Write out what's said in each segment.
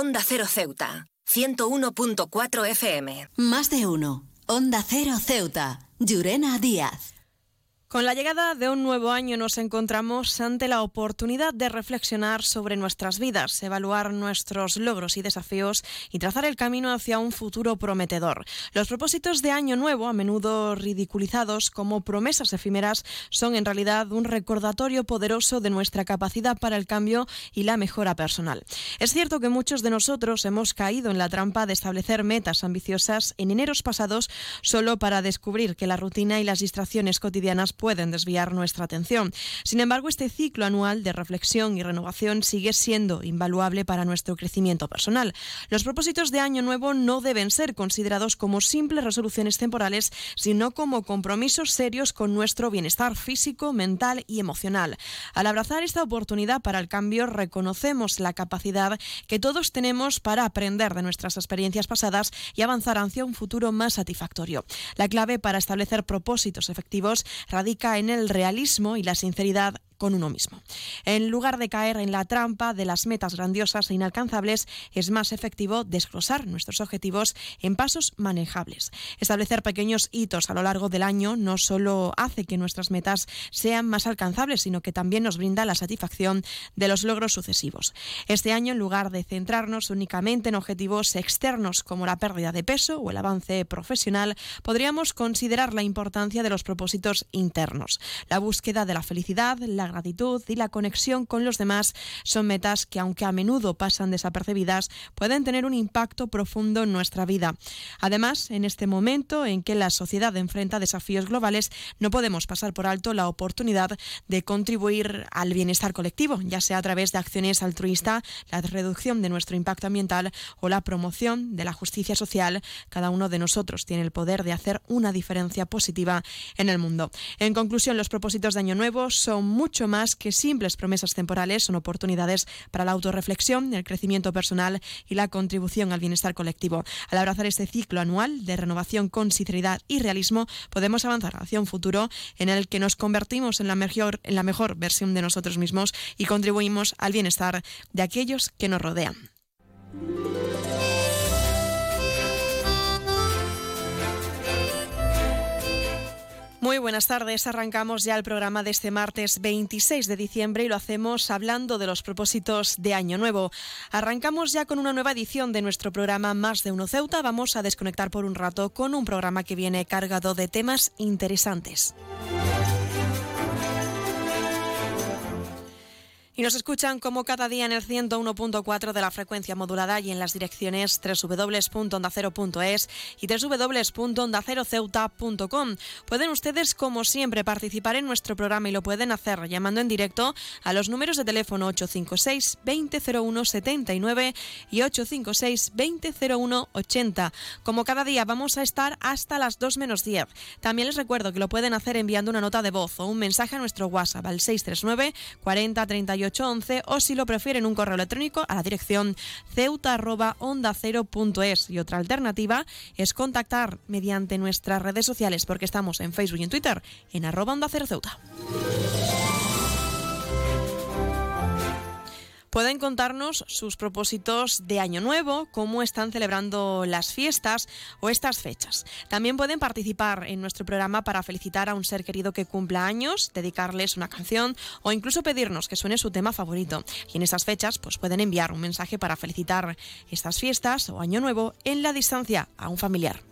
Onda Cero Ceuta, 101.4 FM. Más de uno. Onda Cero Ceuta. Llurena Díaz. Con la llegada de un nuevo año nos encontramos ante la oportunidad de reflexionar sobre nuestras vidas, evaluar nuestros logros y desafíos y trazar el camino hacia un futuro prometedor. Los propósitos de año nuevo, a menudo ridiculizados como promesas efímeras, son en realidad un recordatorio poderoso de nuestra capacidad para el cambio y la mejora personal. Es cierto que muchos de nosotros hemos caído en la trampa de establecer metas ambiciosas en eneros pasados solo para descubrir que la rutina y las distracciones cotidianas pueden desviar nuestra atención. Sin embargo, este ciclo anual de reflexión y renovación sigue siendo invaluable para nuestro crecimiento personal. Los propósitos de Año Nuevo no deben ser considerados como simples resoluciones temporales, sino como compromisos serios con nuestro bienestar físico, mental y emocional. Al abrazar esta oportunidad para el cambio, reconocemos la capacidad que todos tenemos para aprender de nuestras experiencias pasadas y avanzar hacia un futuro más satisfactorio. La clave para establecer propósitos efectivos radica en el realismo y la sinceridad con uno mismo. En lugar de caer en la trampa de las metas grandiosas e inalcanzables, es más efectivo desglosar nuestros objetivos en pasos manejables. Establecer pequeños hitos a lo largo del año no solo hace que nuestras metas sean más alcanzables, sino que también nos brinda la satisfacción de los logros sucesivos. Este año, en lugar de centrarnos únicamente en objetivos externos como la pérdida de peso o el avance profesional, podríamos considerar la importancia de los propósitos internos. La búsqueda de la felicidad, la gratitud y la conexión con los demás son metas que, aunque a menudo pasan desapercibidas, pueden tener un impacto profundo en nuestra vida. Además, en este momento en que la sociedad enfrenta desafíos globales, no podemos pasar por alto la oportunidad de contribuir al bienestar colectivo, ya sea a través de acciones altruistas, la reducción de nuestro impacto ambiental o la promoción de la justicia social. Cada uno de nosotros tiene el poder de hacer una diferencia positiva en el mundo. En conclusión, los propósitos de Año Nuevo son mucho más que simples promesas temporales, son oportunidades para la autorreflexión, el crecimiento personal y la contribución al bienestar colectivo. Al abrazar este ciclo anual de renovación con sinceridad y realismo, podemos avanzar hacia un futuro en el que nos convertimos en la mejor, en la mejor versión de nosotros mismos y contribuimos al bienestar de aquellos que nos rodean. Muy buenas tardes. Arrancamos ya el programa de este martes 26 de diciembre y lo hacemos hablando de los propósitos de Año Nuevo. Arrancamos ya con una nueva edición de nuestro programa Más de Uno Ceuta. Vamos a desconectar por un rato con un programa que viene cargado de temas interesantes. Y nos escuchan como cada día en el 101.4 de la frecuencia modulada y en las direcciones www.ondacero.es y www.ondaceroceuta.com. Pueden ustedes, como siempre, participar en nuestro programa y lo pueden hacer llamando en directo a los números de teléfono 856 2001 79 y 856 2001 80. Como cada día vamos a estar hasta las 2 menos 10. También les recuerdo que lo pueden hacer enviando una nota de voz o un mensaje a nuestro WhatsApp al 639 40 38 o si lo prefieren un correo electrónico a la dirección ceuta@onda0.es y otra alternativa es contactar mediante nuestras redes sociales porque estamos en Facebook y en Twitter en arroba onda cero ceuta. Pueden contarnos sus propósitos de Año Nuevo, cómo están celebrando las fiestas o estas fechas. También pueden participar en nuestro programa para felicitar a un ser querido que cumpla años, dedicarles una canción o incluso pedirnos que suene su tema favorito. Y en estas fechas pues pueden enviar un mensaje para felicitar estas fiestas o Año Nuevo en la distancia a un familiar.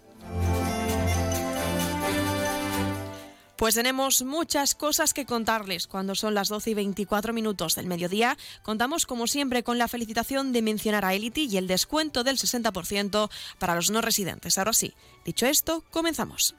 Pues tenemos muchas cosas que contarles cuando son las 12 y 24 minutos del mediodía. Contamos como siempre con la felicitación de mencionar a Elity y el descuento del 60% para los no residentes. Ahora sí, dicho esto, comenzamos.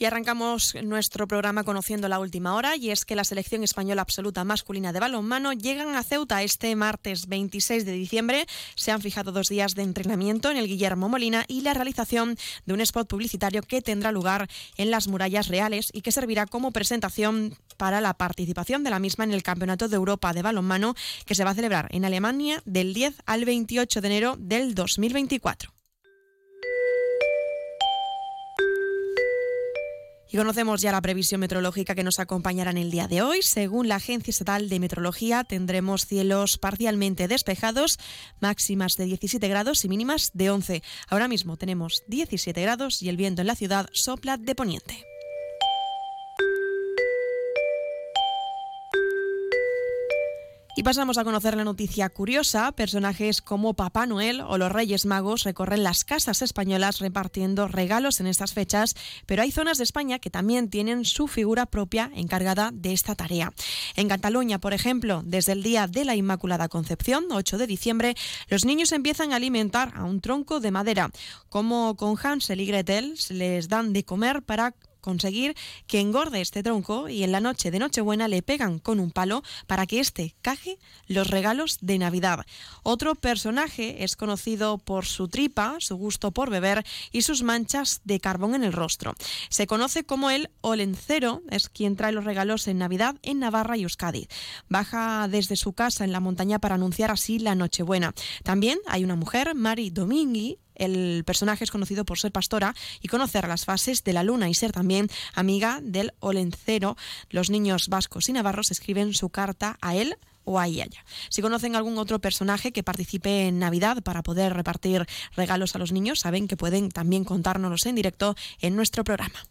Y arrancamos nuestro programa conociendo la última hora y es que la selección española absoluta masculina de balonmano llegan a Ceuta este martes 26 de diciembre. Se han fijado dos días de entrenamiento en el Guillermo Molina y la realización de un spot publicitario que tendrá lugar en las murallas reales y que servirá como presentación para la participación de la misma en el Campeonato de Europa de Balonmano que se va a celebrar en Alemania del 10 al 28 de enero del 2024. Y conocemos ya la previsión meteorológica que nos acompañará en el día de hoy. Según la Agencia Estatal de Meteorología, tendremos cielos parcialmente despejados, máximas de 17 grados y mínimas de 11. Ahora mismo tenemos 17 grados y el viento en la ciudad sopla de poniente. Y pasamos a conocer la noticia curiosa. Personajes como Papá Noel o los Reyes Magos recorren las casas españolas repartiendo regalos en estas fechas, pero hay zonas de España que también tienen su figura propia encargada de esta tarea. En Cataluña, por ejemplo, desde el día de la Inmaculada Concepción, 8 de diciembre, los niños empiezan a alimentar a un tronco de madera. Como con Hansel y Gretel, les dan de comer para conseguir que engorde este tronco y en la noche de Nochebuena le pegan con un palo para que éste caje los regalos de Navidad. Otro personaje es conocido por su tripa, su gusto por beber y sus manchas de carbón en el rostro. Se conoce como el olencero, es quien trae los regalos en Navidad en Navarra y Euskadi. Baja desde su casa en la montaña para anunciar así la Nochebuena. También hay una mujer, Mari Domingui, el personaje es conocido por ser pastora y conocer las fases de la luna y ser también amiga del olencero. Los niños vascos y navarros escriben su carta a él o a ella. Si conocen algún otro personaje que participe en Navidad para poder repartir regalos a los niños, saben que pueden también contárnoslos en directo en nuestro programa.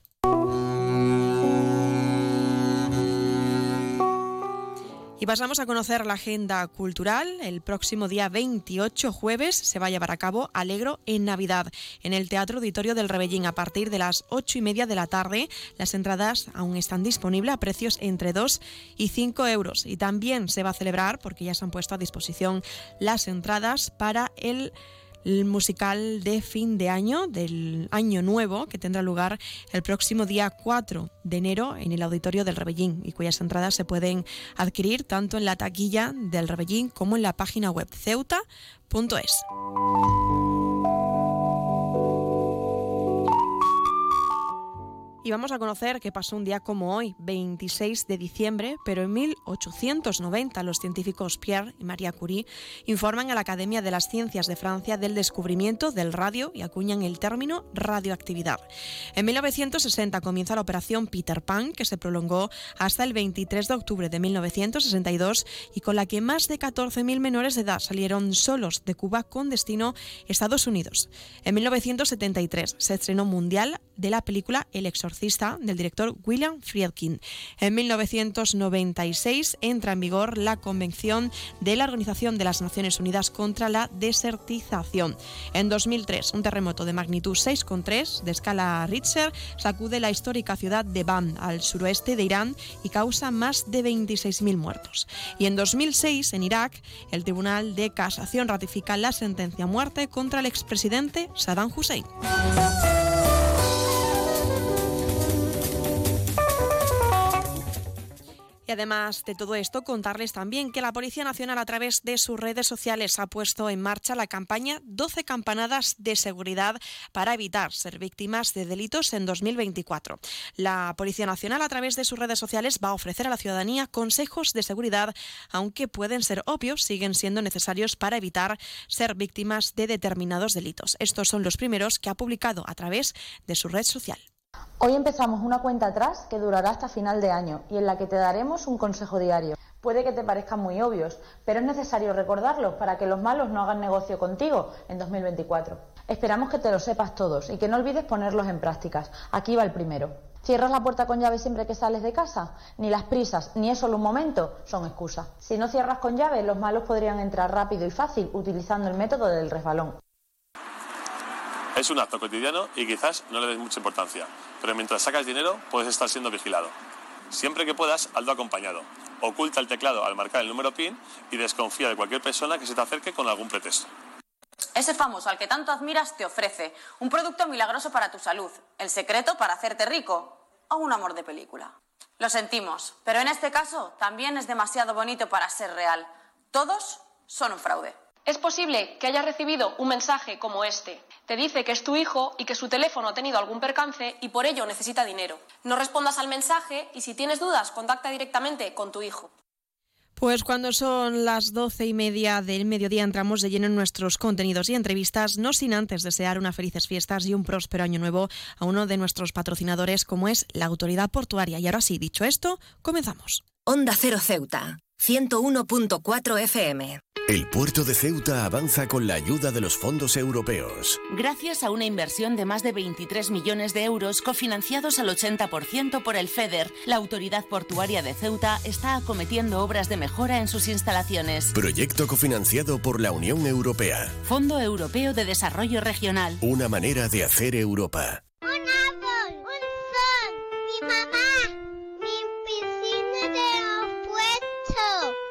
Y pasamos a conocer la agenda cultural. El próximo día 28 jueves se va a llevar a cabo Alegro en Navidad en el Teatro Auditorio del Rebellín a partir de las 8 y media de la tarde. Las entradas aún están disponibles a precios entre 2 y 5 euros. Y también se va a celebrar, porque ya se han puesto a disposición las entradas para el el musical de fin de año, del año nuevo, que tendrá lugar el próximo día 4 de enero en el auditorio del Rebellín y cuyas entradas se pueden adquirir tanto en la taquilla del Rebellín como en la página web ceuta.es. y vamos a conocer qué pasó un día como hoy, 26 de diciembre, pero en 1890 los científicos Pierre y Marie Curie informan a la Academia de las Ciencias de Francia del descubrimiento del radio y acuñan el término radioactividad. En 1960 comienza la operación Peter Pan, que se prolongó hasta el 23 de octubre de 1962 y con la que más de 14.000 menores de edad salieron solos de Cuba con destino Estados Unidos. En 1973 se estrenó mundial de la película El Exorcista del director William Friedkin. En 1996 entra en vigor la Convención de la Organización de las Naciones Unidas contra la Desertización. En 2003, un terremoto de magnitud 6,3 de escala Richter sacude la histórica ciudad de Bam, al suroeste de Irán, y causa más de 26.000 muertos. Y en 2006, en Irak, el Tribunal de Casación ratifica la sentencia a muerte contra el expresidente Saddam Hussein. Y además de todo esto, contarles también que la Policía Nacional a través de sus redes sociales ha puesto en marcha la campaña 12 campanadas de seguridad para evitar ser víctimas de delitos en 2024. La Policía Nacional a través de sus redes sociales va a ofrecer a la ciudadanía consejos de seguridad, aunque pueden ser obvios, siguen siendo necesarios para evitar ser víctimas de determinados delitos. Estos son los primeros que ha publicado a través de su red social. Hoy empezamos una cuenta atrás que durará hasta final de año y en la que te daremos un consejo diario. Puede que te parezcan muy obvios, pero es necesario recordarlos para que los malos no hagan negocio contigo en 2024. Esperamos que te lo sepas todos y que no olvides ponerlos en prácticas. Aquí va el primero. ¿Cierras la puerta con llave siempre que sales de casa? Ni las prisas, ni es solo un momento, son excusas. Si no cierras con llave, los malos podrían entrar rápido y fácil utilizando el método del resbalón. Es un acto cotidiano y quizás no le des mucha importancia, pero mientras sacas dinero puedes estar siendo vigilado. Siempre que puedas, hazlo acompañado. Oculta el teclado al marcar el número PIN y desconfía de cualquier persona que se te acerque con algún pretexto. Ese famoso al que tanto admiras te ofrece un producto milagroso para tu salud, el secreto para hacerte rico o un amor de película. Lo sentimos, pero en este caso también es demasiado bonito para ser real. Todos son un fraude. Es posible que hayas recibido un mensaje como este. Te dice que es tu hijo y que su teléfono ha tenido algún percance y por ello necesita dinero. No respondas al mensaje y si tienes dudas, contacta directamente con tu hijo. Pues cuando son las doce y media del mediodía entramos de lleno en nuestros contenidos y entrevistas, no sin antes desear unas felices fiestas y un próspero año nuevo a uno de nuestros patrocinadores como es la Autoridad Portuaria. Y ahora sí, dicho esto, comenzamos. Onda Cero Ceuta, 101.4 FM. El puerto de Ceuta avanza con la ayuda de los fondos europeos. Gracias a una inversión de más de 23 millones de euros cofinanciados al 80% por el FEDER, la Autoridad Portuaria de Ceuta está acometiendo obras de mejora en sus instalaciones. Proyecto cofinanciado por la Unión Europea. Fondo Europeo de Desarrollo Regional. Una manera de hacer Europa. Un árbol, un sol, mi mamá,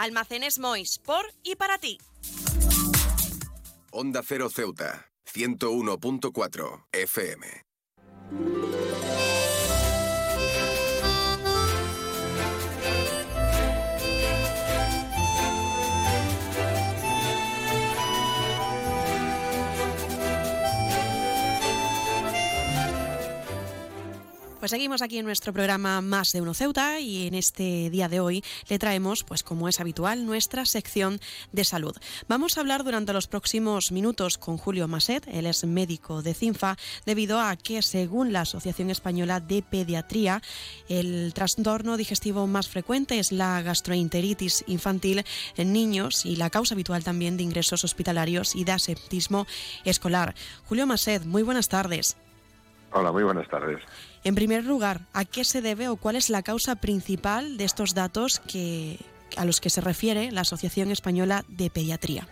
Almacenes Mois, por y para ti. Onda Cero Ceuta, 101.4 FM. Pues seguimos aquí en nuestro programa Más de Uno Ceuta y en este día de hoy le traemos, pues como es habitual, nuestra sección de salud. Vamos a hablar durante los próximos minutos con Julio Maset, él es médico de CINFA, debido a que según la Asociación Española de Pediatría, el trastorno digestivo más frecuente es la gastroenteritis infantil en niños y la causa habitual también de ingresos hospitalarios y de aseptismo escolar. Julio Maset, muy buenas tardes. Hola, muy buenas tardes. En primer lugar, ¿a qué se debe o cuál es la causa principal de estos datos que, a los que se refiere la Asociación Española de Pediatría?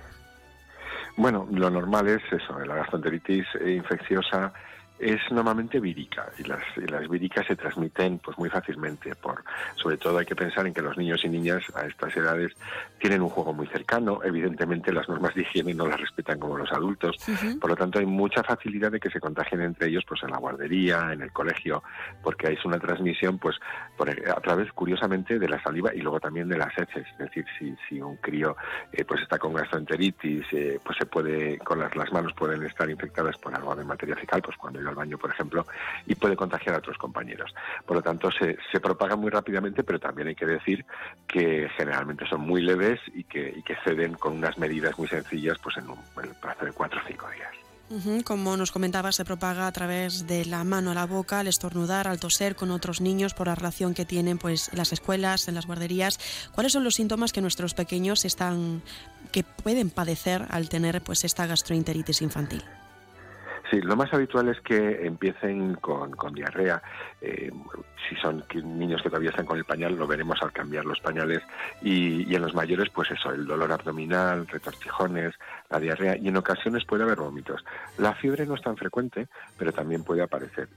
Bueno, lo normal es eso, la gastroenteritis infecciosa es normalmente vírica y las, y las víricas se transmiten pues muy fácilmente por sobre todo hay que pensar en que los niños y niñas a estas edades tienen un juego muy cercano evidentemente las normas de higiene no las respetan como los adultos por lo tanto hay mucha facilidad de que se contagien entre ellos pues en la guardería en el colegio porque hay una transmisión pues por, a través curiosamente de la saliva y luego también de las heces. Es decir si, si un crío eh, pues está con gastroenteritis eh, pues se puede con las, las manos pueden estar infectadas por algo de materia fecal pues cuando al baño, por ejemplo, y puede contagiar a otros compañeros. Por lo tanto, se, se propaga muy rápidamente, pero también hay que decir que generalmente son muy leves y que, y que ceden con unas medidas muy sencillas pues en un, plazo de cuatro o cinco días. Como nos comentaba, se propaga a través de la mano a la boca, al estornudar, al toser con otros niños por la relación que tienen pues, en las escuelas, en las guarderías. ¿Cuáles son los síntomas que nuestros pequeños están, que pueden padecer al tener pues, esta gastroenteritis infantil? Sí, lo más habitual es que empiecen con, con diarrea. Eh, si son niños que todavía están con el pañal, lo veremos al cambiar los pañales. Y, y en los mayores, pues eso, el dolor abdominal, retortijones, la diarrea y en ocasiones puede haber vómitos. La fiebre no es tan frecuente, pero también puede aparecer.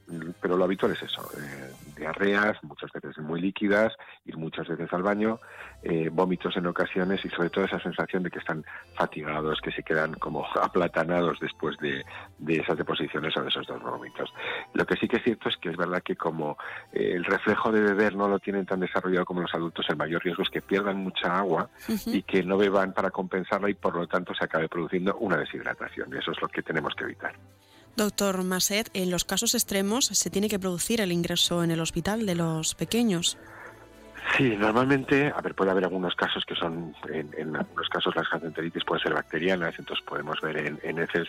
Pero lo habitual es eso, eh, diarreas, muchas veces muy líquidas, ir muchas veces al baño, eh, vómitos en ocasiones y sobre todo esa sensación de que están fatigados, que se quedan como aplatanados después de, de esas deposiciones o de esos dos vómitos. Lo que sí que es cierto es que es verdad que como eh, el reflejo de beber no lo tienen tan desarrollado como los adultos, el mayor riesgo es que pierdan mucha agua y que no beban para compensarla y por lo tanto se acabe produciendo una deshidratación. Y eso es lo que tenemos que evitar. Doctor Masset, en los casos extremos se tiene que producir el ingreso en el hospital de los pequeños. Sí, normalmente, a ver, puede haber algunos casos que son, en, algunos casos las gastroenteritis pueden ser bacterianas, entonces podemos ver en, en, heces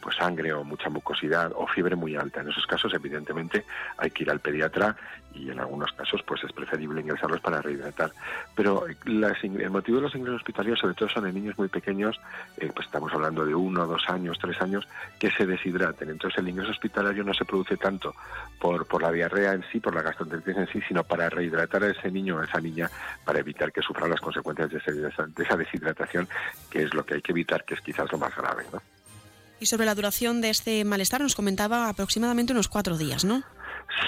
pues sangre o mucha mucosidad o fiebre muy alta. En esos casos, evidentemente, hay que ir al pediatra y en algunos casos pues es preferible ingresarlos para rehidratar. Pero el motivo de los ingresos hospitalarios sobre todo son en niños muy pequeños, eh, pues estamos hablando de uno, dos años, tres años, que se deshidraten. Entonces el ingreso hospitalario no se produce tanto por, por la diarrea en sí, por la gastroenteritis en sí, sino para rehidratar a ese niño o a esa niña para evitar que sufra las consecuencias de, esa, de esa deshidratación, que es lo que hay que evitar, que es quizás lo más grave. ¿no? Y sobre la duración de este malestar nos comentaba aproximadamente unos cuatro días, ¿no?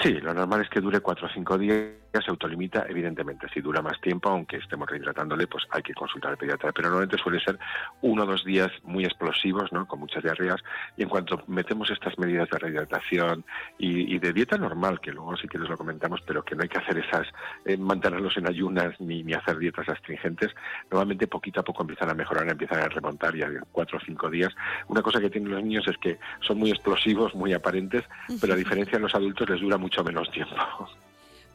Sí, lo normal es que dure cuatro o cinco días, se autolimita, evidentemente. Si dura más tiempo, aunque estemos rehidratándole, pues hay que consultar al pediatra. Pero normalmente suele ser uno o dos días muy explosivos, ¿no? Con muchas diarreas. Y en cuanto metemos estas medidas de rehidratación y, de dieta normal, que luego si quieres lo comentamos, pero que no hay que hacer esas, eh, mantenerlos en ayunas ni, ni hacer dietas astringentes, normalmente poquito a poco empiezan a mejorar, empiezan a remontar ya en cuatro o cinco días. Una cosa que tienen los niños es que son muy explosivos, muy aparentes, pero a diferencia de los adultos les dura mucho menos tiempo.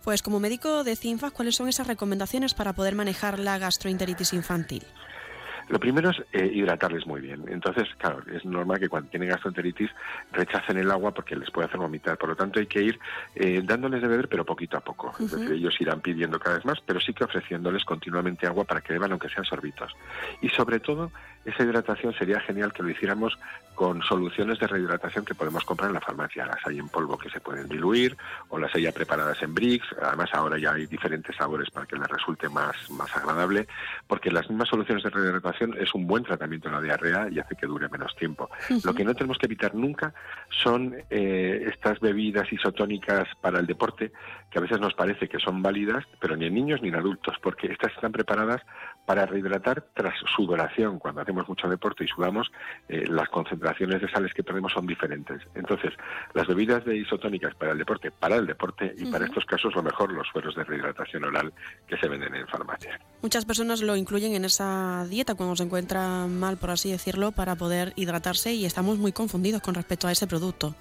Pues como médico de CINFAS, ¿cuáles son esas recomendaciones para poder manejar la gastroenteritis infantil? Lo primero es eh, hidratarles muy bien. Entonces, claro, es normal que cuando tienen gastroenteritis rechacen el agua porque les puede hacer vomitar. Por lo tanto, hay que ir eh, dándoles de beber, pero poquito a poco. Es decir, ellos irán pidiendo cada vez más, pero sí que ofreciéndoles continuamente agua para que beban, aunque sean sorbitos. Y sobre todo, esa hidratación sería genial que lo hiciéramos con soluciones de rehidratación que podemos comprar en la farmacia. Las hay en polvo que se pueden diluir o las hay ya preparadas en bricks. Además, ahora ya hay diferentes sabores para que les resulte más, más agradable, porque las mismas soluciones de rehidratación es un buen tratamiento en la diarrea y hace que dure menos tiempo. Lo que no tenemos que evitar nunca son eh, estas bebidas isotónicas para el deporte, que a veces nos parece que son válidas, pero ni en niños ni en adultos, porque estas están preparadas para rehidratar tras sudoración. Cuando hacemos mucho deporte y sudamos, eh, las concentraciones de sales que perdemos son diferentes. Entonces, las bebidas de isotónicas para el deporte, para el deporte y para estos casos lo mejor los sueros de rehidratación oral que se venden en farmacia. Muchas personas lo incluyen en esa dieta cuando se encuentra mal, por así decirlo, para poder hidratarse y estamos muy confundidos con respecto a ese producto.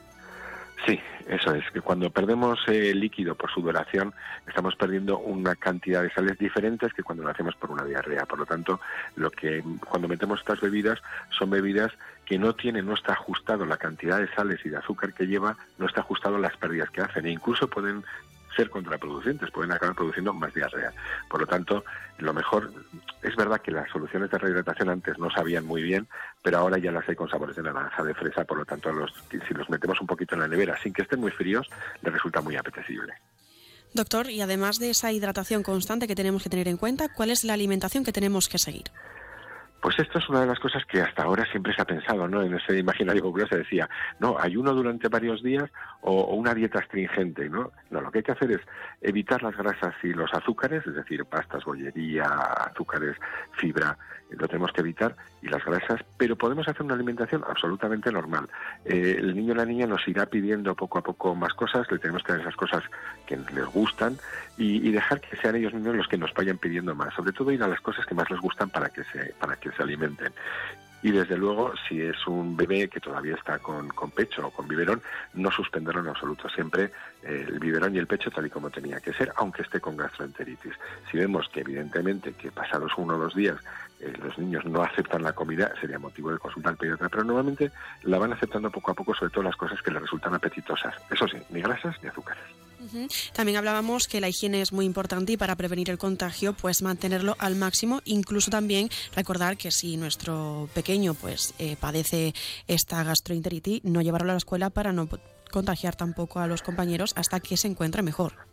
Sí, eso es, que cuando perdemos eh, líquido por sudoración estamos perdiendo una cantidad de sales diferentes que cuando lo hacemos por una diarrea. Por lo tanto, lo que cuando metemos estas bebidas son bebidas que no tienen, no está ajustado la cantidad de sales y de azúcar que lleva, no está ajustado las pérdidas que hacen e incluso pueden ser contraproducentes, pueden acabar produciendo más diarrea. Por lo tanto, lo mejor, es verdad que las soluciones de rehidratación antes no sabían muy bien, pero ahora ya las hay con sabores de naranja, de fresa, por lo tanto, los, si los metemos un poquito en la nevera sin que estén muy fríos, les resulta muy apetecible. Doctor, y además de esa hidratación constante que tenemos que tener en cuenta, ¿cuál es la alimentación que tenemos que seguir? Pues esto es una de las cosas que hasta ahora siempre se ha pensado, ¿no? En ese imaginario popular se decía, no, ayuno durante varios días o, una dieta astringente, ¿no? No, lo que hay que hacer es evitar las grasas y los azúcares, es decir, pastas, bollería, azúcares, fibra, lo tenemos que evitar, y las grasas, pero podemos hacer una alimentación absolutamente normal. Eh, el niño o la niña nos irá pidiendo poco a poco más cosas, le tenemos que dar esas cosas que les gustan y, dejar que sean ellos mismos los que nos vayan pidiendo más, sobre todo ir a las cosas que más les gustan para que se, para que se alimenten. Y desde luego, si es un bebé que todavía está con, pecho o con biberón, no suspenderlo en absoluto. Siempre eh, el biberón y el pecho tal y como tenía que ser, aunque esté con gastroenteritis. Si vemos que evidentemente que pasados uno o dos días eh, los niños no aceptan la comida, sería motivo de consultar al pediatra, pero normalmente la van aceptando poco a poco, sobre todo las cosas que les resultan apetitosas. Eso sí, ni grasas ni azúcares. También hablábamos que la higiene es muy importante y para prevenir el contagio, pues mantenerlo al máximo. Incluso también recordar que si nuestro pequeño pues eh, padece esta gastroenteritis, no llevarlo a la escuela para no contagiar tampoco a los compañeros hasta que se encuentre mejor.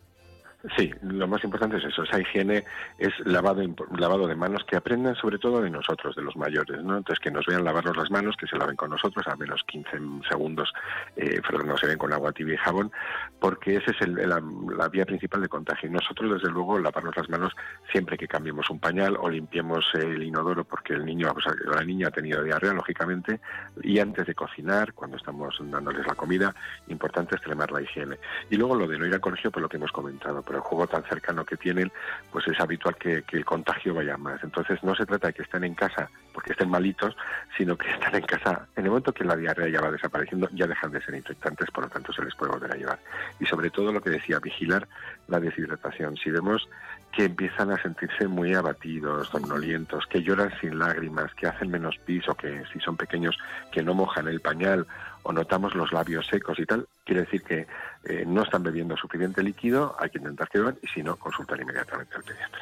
Sí, lo más importante es eso, esa higiene es lavado, lavado de manos, que aprendan sobre todo de nosotros, de los mayores, ¿no? Entonces que nos vean lavarnos las manos, que se laven con nosotros a menos 15 segundos, eh, no se ven con agua tibia y jabón, porque esa es la, vía principal de contagio. Nosotros, desde luego, lavarnos las manos siempre que cambiemos un pañal o limpiemos el inodoro porque el niño o la niña ha tenido diarrea, lógicamente, y antes de cocinar, cuando estamos dándoles la comida, importante extremar la higiene. Y luego lo de no ir al colegio, por lo que hemos comentado, el juego tan cercano que tienen, pues es habitual que, el contagio vaya más. Entonces no se trata de que estén en casa porque estén malitos, sino que están en casa. En el momento que la diarrea ya va desapareciendo, ya dejan de ser infectantes, por lo tanto se les puede volver a llevar. Y sobre todo lo que decía, vigilar la deshidratación. Si vemos que empiezan a sentirse muy abatidos, somnolientos, que lloran sin lágrimas, que hacen menos pis o que si son pequeños que no mojan el pañal o notamos los labios secos y tal, quiere decir que eh, no están bebiendo suficiente líquido, hay que intentar que beban y si no, consultar inmediatamente al pediatra.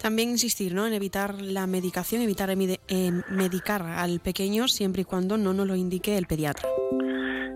También insistir ¿no? en evitar la medicación, evitar eh, medicar al pequeño siempre y cuando no nos lo indique el pediatra.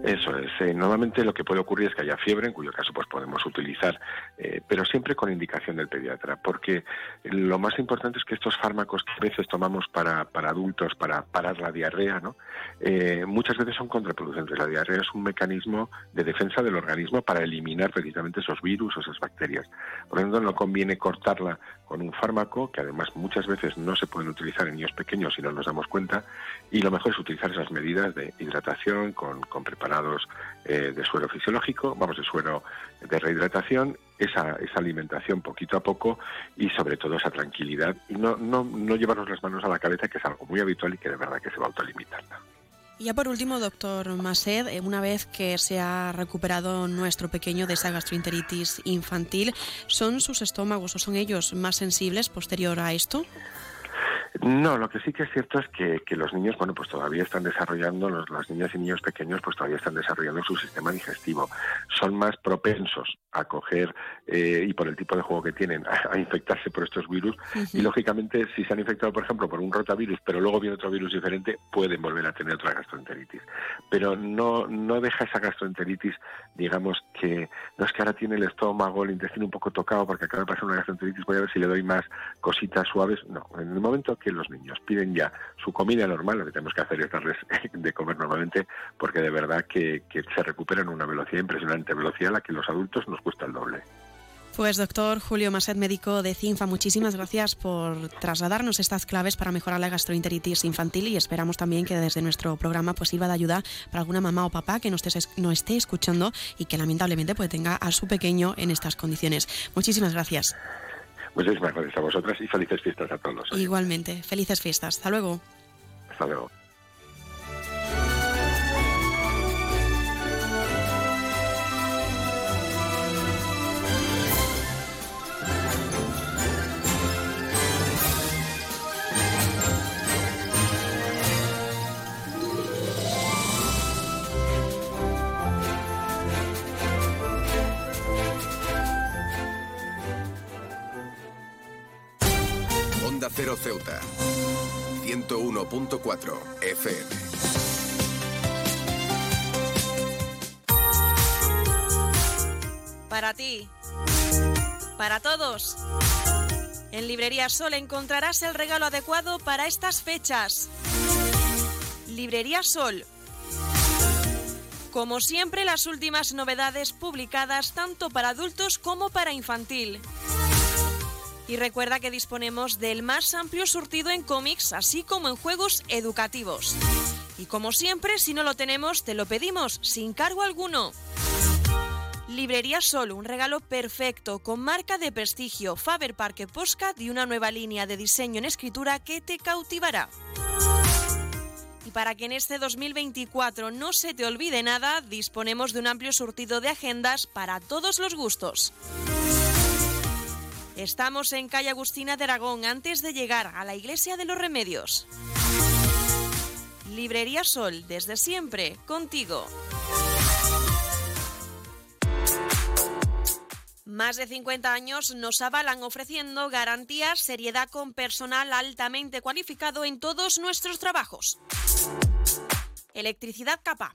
Eso es. Eh, normalmente lo que puede ocurrir es que haya fiebre, en cuyo caso pues podemos utilizar, eh, pero siempre con indicación del pediatra, porque lo más importante es que estos fármacos que a veces tomamos para, para adultos para parar la diarrea, ¿no? Eh, muchas veces son contraproducentes. La diarrea es un mecanismo de defensa del organismo para eliminar precisamente esos virus o esas bacterias. Por lo tanto, no conviene cortarla con un fármaco que además muchas veces no se pueden utilizar en niños pequeños si no nos damos cuenta y lo mejor es utilizar esas medidas de hidratación con, con eh, de suero fisiológico, vamos, de suero de rehidratación, esa, esa alimentación poquito a poco y sobre todo esa tranquilidad y no, no, no llevarnos las manos a la cabeza que es algo muy habitual y que de verdad que se va a autolimitar. Y ya por último, doctor Mased, eh, una vez que se ha recuperado nuestro pequeño de esa gastroenteritis infantil, ¿son sus estómagos o son ellos más sensibles posterior a esto? No, lo que sí que es cierto es que, que los niños, bueno, pues todavía están desarrollando, los, las niñas y niños pequeños, pues todavía están desarrollando su sistema digestivo. Son más propensos a coger, eh, y por el tipo de juego que tienen, a, infectarse por estos virus. Y lógicamente, si se han infectado, por ejemplo, por un rotavirus, pero luego viene otro virus diferente, pueden volver a tener otra gastroenteritis. Pero no, no deja esa gastroenteritis, digamos que no es que ahora tiene el estómago, el intestino un poco tocado porque acaba de pasar una gastroenteritis, voy a ver si le doy más cositas suaves. No, en el momento que los niños piden ya su comida normal, lo que tenemos que hacer es darles de comer normalmente, porque de verdad que, que se recuperan a una velocidad impresionante, velocidad a la que los adultos nos cuesta el doble. Pues doctor Julio Maset, médico de CINFA, muchísimas gracias por trasladarnos estas claves para mejorar la gastroenteritis infantil y esperamos también que desde nuestro programa pues sirva de ayuda para alguna mamá o papá que nos esté, no esté escuchando y que lamentablemente pues, tenga a su pequeño en estas condiciones. Muchísimas gracias. Muchísimas gracias a vosotras y felices fiestas a todos. Igualmente, felices fiestas. Hasta luego. Hasta luego. Cero Ceuta. 101.4 FM. Para ti. Para todos. En Librería Sol encontrarás el regalo adecuado para estas fechas. Librería Sol. Como siempre, las últimas novedades publicadas tanto para adultos como para infantil. Y recuerda que disponemos del más amplio surtido en cómics, así como en juegos educativos. Y como siempre, si no lo tenemos, te lo pedimos sin cargo alguno. Librería Sol, un regalo perfecto con marca de prestigio Faber Parque Postcard y una nueva línea de diseño en escritura que te cautivará. Y para que en este 2024 no se te olvide nada, disponemos de un amplio surtido de agendas para todos los gustos. Estamos en calle Agustina de Aragón antes de llegar a la Iglesia de los Remedios. Librería Sol, desde siempre, contigo. Más de 50 años nos avalan ofreciendo garantías, seriedad con personal altamente cualificado en todos nuestros trabajos. Electricidad capa.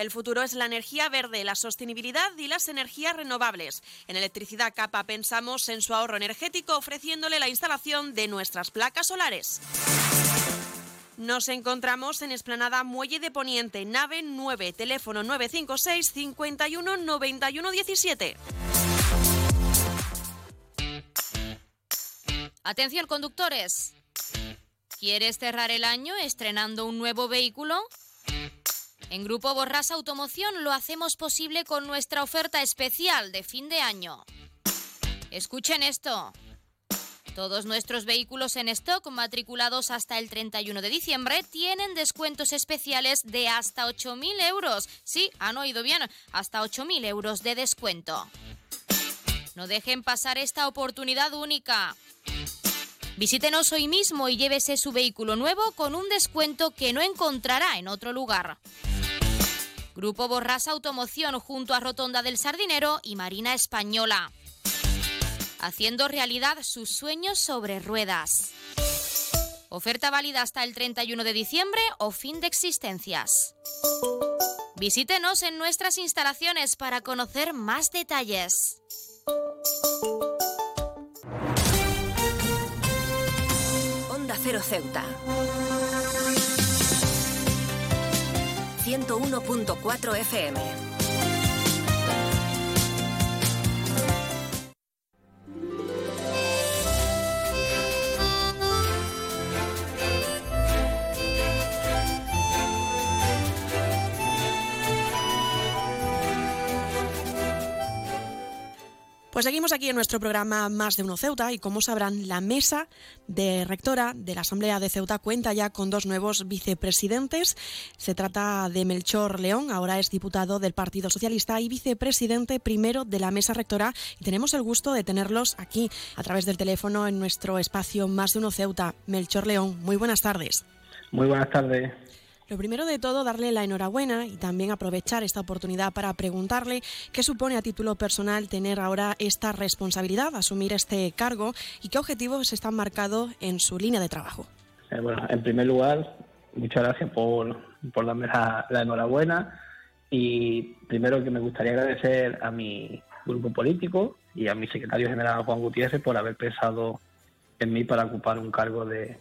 El futuro es la energía verde, la sostenibilidad y las energías renovables. En Electricidad Capa pensamos en su ahorro energético ofreciéndole la instalación de nuestras placas solares. Nos encontramos en Esplanada Muelle de Poniente, nave 9, teléfono 956 51 91 17. Atención conductores. ¿Quieres cerrar el año estrenando un nuevo vehículo? En Grupo Borras Automoción lo hacemos posible con nuestra oferta especial de fin de año. Escuchen esto. Todos nuestros vehículos en stock matriculados hasta el 31 de diciembre tienen descuentos especiales de hasta 8.000 euros. Sí, han oído bien, hasta 8.000 euros de descuento. No dejen pasar esta oportunidad única. Visítenos hoy mismo y llévese su vehículo nuevo con un descuento que no encontrará en otro lugar. Grupo Borras Automoción junto a Rotonda del Sardinero y Marina Española haciendo realidad sus sueños sobre ruedas. Oferta válida hasta el 31 de diciembre o fin de existencias. Visítenos en nuestras instalaciones para conocer más detalles. Onda Cero Ceuta. 101.4 FM. Pues seguimos aquí en nuestro programa Más de Uno Ceuta y como sabrán, la mesa de rectora de la Asamblea de Ceuta cuenta ya con dos nuevos vicepresidentes. Se trata de Melchor León, ahora es diputado del Partido Socialista y vicepresidente primero de la mesa rectora. Y tenemos el gusto de tenerlos aquí a través del teléfono en nuestro espacio Más de Uno Ceuta. Melchor León, muy buenas tardes. Muy buenas tardes. Lo primero de todo, darle la enhorabuena y también aprovechar esta oportunidad para preguntarle qué supone a título personal tener ahora esta responsabilidad, asumir este cargo y qué objetivos están marcados en su línea de trabajo. Eh, bueno, en primer lugar, muchas gracias por, por darme la, enhorabuena y primero que me gustaría agradecer a mi grupo político y a mi secretario general Juan Gutiérrez por haber pensado en mí para ocupar un cargo de,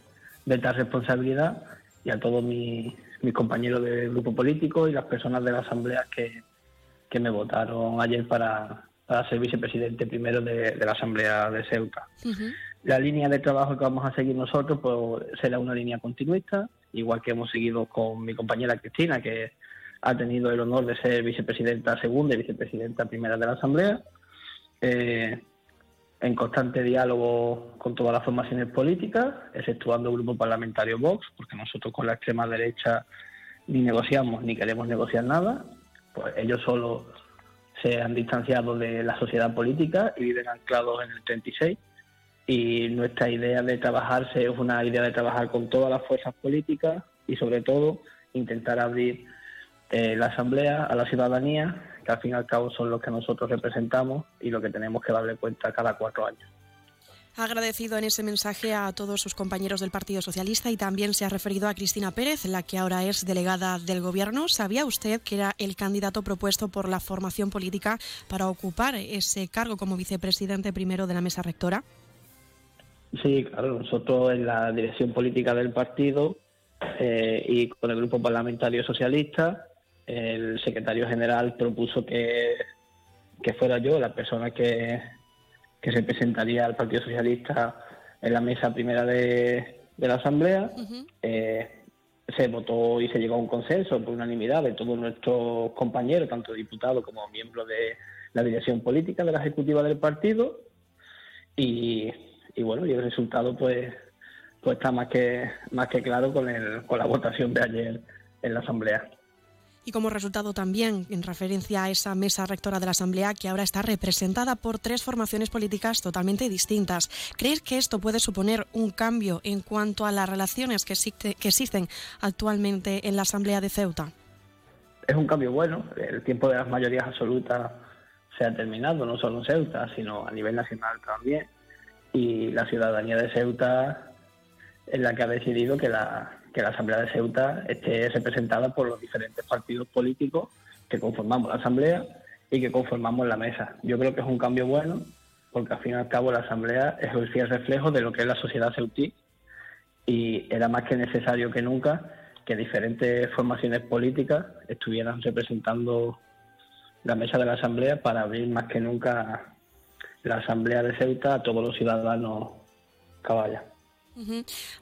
de tal responsabilidad y a todos mis mis compañeros del grupo político y las personas de la Asamblea que, me votaron ayer para, ser vicepresidente primero de, la Asamblea de Ceuta. La línea de trabajo que vamos a seguir nosotros pues, será una línea continuista, igual que hemos seguido con mi compañera Cristina, que ha tenido el honor de ser vicepresidenta segunda y vicepresidenta primera de la Asamblea. Eh, en constante diálogo con todas las formaciones políticas, exceptuando el grupo parlamentario Vox, porque nosotros con la extrema derecha ni negociamos ni queremos negociar nada, pues ellos solo se han distanciado de la sociedad política y viven anclados en el 36 y nuestra idea de trabajarse es una idea de trabajar con todas las fuerzas políticas y sobre todo intentar abrir eh, la asamblea a la ciudadanía que al fin y al cabo son los que nosotros representamos y lo que tenemos que darle cuenta cada cuatro años. Ha agradecido en ese mensaje a todos sus compañeros del Partido Socialista y también se ha referido a Cristina Pérez, la que ahora es delegada del Gobierno. ¿Sabía usted que era el candidato propuesto por la formación política para ocupar ese cargo como vicepresidente primero de la mesa rectora? Sí, claro, nosotros en la dirección política del partido eh, y con el grupo parlamentario socialista el secretario general propuso que, fuera yo la persona que, que representaría al Partido Socialista en la mesa primera de, la Asamblea. Eh, se votó y se llegó a un consenso por unanimidad de todos nuestros compañeros, tanto diputados como miembros de la dirección política de la ejecutiva del partido. Y, y bueno, y el resultado pues pues está más que más que claro con el, con la votación de ayer en la asamblea y como resultado también en referencia a esa mesa rectora de la Asamblea que ahora está representada por tres formaciones políticas totalmente distintas. ¿Crees que esto puede suponer un cambio en cuanto a las relaciones que, que existen actualmente en la Asamblea de Ceuta? Es un cambio bueno. El tiempo de las mayorías absolutas se ha terminado, no solo en Ceuta, sino a nivel nacional también. Y la ciudadanía de Ceuta es la que ha decidido que la, que la Asamblea de Ceuta esté representada por los diferentes partidos políticos que conformamos la Asamblea y que conformamos la mesa. Yo creo que es un cambio bueno porque al fin y al cabo la Asamblea es el fiel reflejo de lo que es la sociedad ceutí y era más que necesario que nunca que diferentes formaciones políticas estuvieran representando la mesa de la Asamblea para abrir más que nunca la Asamblea de Ceuta a todos los ciudadanos caballas.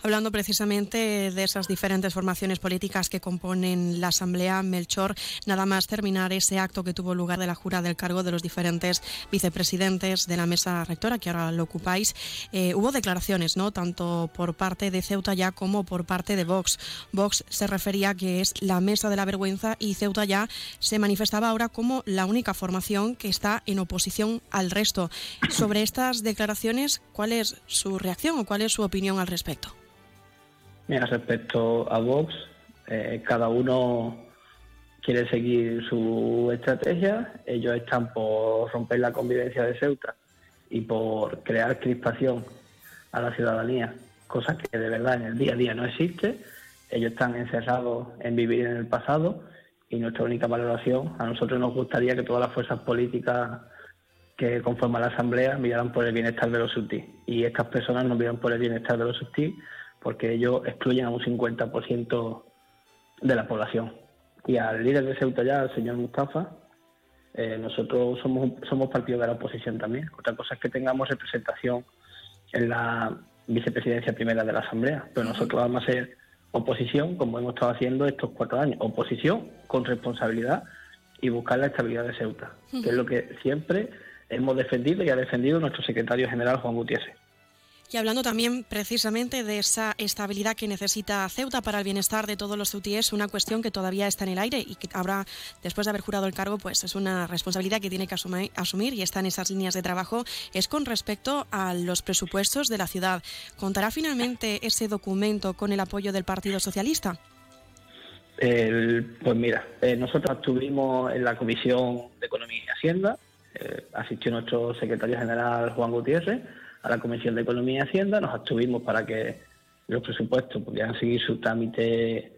Hablando precisamente de esas diferentes formaciones políticas que componen la Asamblea, Melchor, nada más terminar ese acto que tuvo lugar de la jura del cargo de los diferentes vicepresidentes de la mesa rectora, que ahora lo ocupáis, eh, hubo declaraciones, ¿no? Tanto por parte de Ceuta ya como por parte de Vox. Vox se refería que es la mesa de la vergüenza y Ceuta ya se manifestaba ahora como la única formación que está en oposición al resto. Sobre estas declaraciones, ¿cuál es su reacción o cuál es su opinión al respecto? Mira, respecto a Vox, eh, cada uno quiere seguir su estrategia. Ellos están por romper la convivencia de Ceuta y por crear crispación a la ciudadanía, cosa que de verdad en el día a día no existe. Ellos están encerrados en vivir en el pasado y nuestra única valoración, a nosotros nos gustaría que todas las fuerzas políticas que conforman la Asamblea miraran por el bienestar de los subtis y estas personas no miran por el bienestar de los subtis porque ellos excluyen a un 50% de la población. Y al líder de Ceuta ya, al señor Mustafa, eh, nosotros somos, somos partido de la oposición también. Otra cosa es que tengamos representación en la vicepresidencia primera de la Asamblea, pero nosotros vamos a ser oposición, como hemos estado haciendo estos cuatro años, oposición con responsabilidad y buscar la estabilidad de Ceuta, que es lo que siempre hemos defendido y ha defendido nuestro secretario general Juan Gutiérrez. Y hablando también precisamente de esa estabilidad que necesita Ceuta para el bienestar de todos los ceutíes, una cuestión que todavía está en el aire y que ahora, después de haber jurado el cargo, pues es una responsabilidad que tiene que asumir, y está en esas líneas de trabajo, es con respecto a los presupuestos de la ciudad. ¿Contará finalmente ese documento con el apoyo del Partido Socialista? pues mira, eh, nosotros estuvimos en la Comisión de Economía y Hacienda, eh, asistió nuestro secretario general Juan Gutiérrez, a la Comisión de Economía y Hacienda, nos abstuvimos para que los presupuestos pudieran seguir su trámite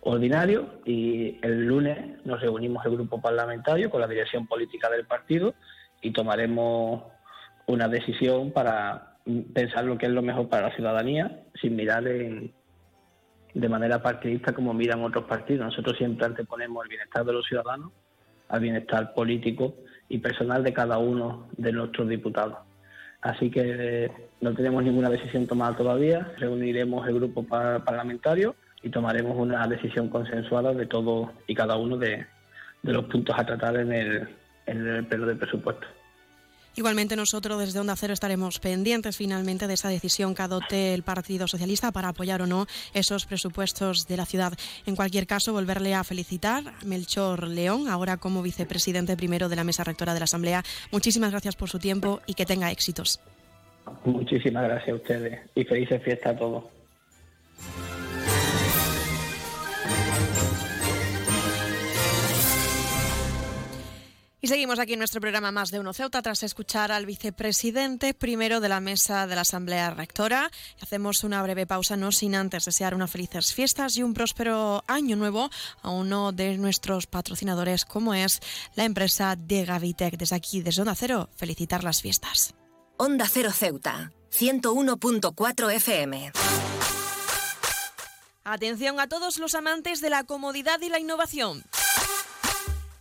ordinario y el lunes nos reunimos el grupo parlamentario con la dirección política del partido y tomaremos una decisión para pensar lo que es lo mejor para la ciudadanía sin mirar de manera partidista como miran otros partidos. Nosotros siempre anteponemos el bienestar de los ciudadanos al bienestar político y personal de cada uno de nuestros diputados. Así que eh, no tenemos ninguna decisión tomada todavía. Reuniremos el grupo parlamentario y tomaremos una decisión consensuada de todos y cada uno de, los puntos a tratar en el, en el pleno de presupuesto. Igualmente nosotros desde Onda Cero estaremos pendientes finalmente de esa decisión que adopte el Partido Socialista para apoyar o no esos presupuestos de la ciudad. En cualquier caso, volverle a felicitar a Melchor León, ahora como vicepresidente primero de la mesa rectora de la Asamblea. Muchísimas gracias por su tiempo y que tenga éxitos. Muchísimas gracias a ustedes y felices fiestas a todos. Y seguimos aquí en nuestro programa Más de Uno Ceuta tras escuchar al vicepresidente primero de la mesa de la Asamblea Rectora. Hacemos una breve pausa, no sin antes desear unas felices fiestas y un próspero año nuevo a uno de nuestros patrocinadores, como es la empresa de Gavitec. Desde aquí, desde Onda Cero, felicitar las fiestas. Onda Cero Ceuta, 101.4 FM. Atención a todos los amantes de la comodidad y la innovación.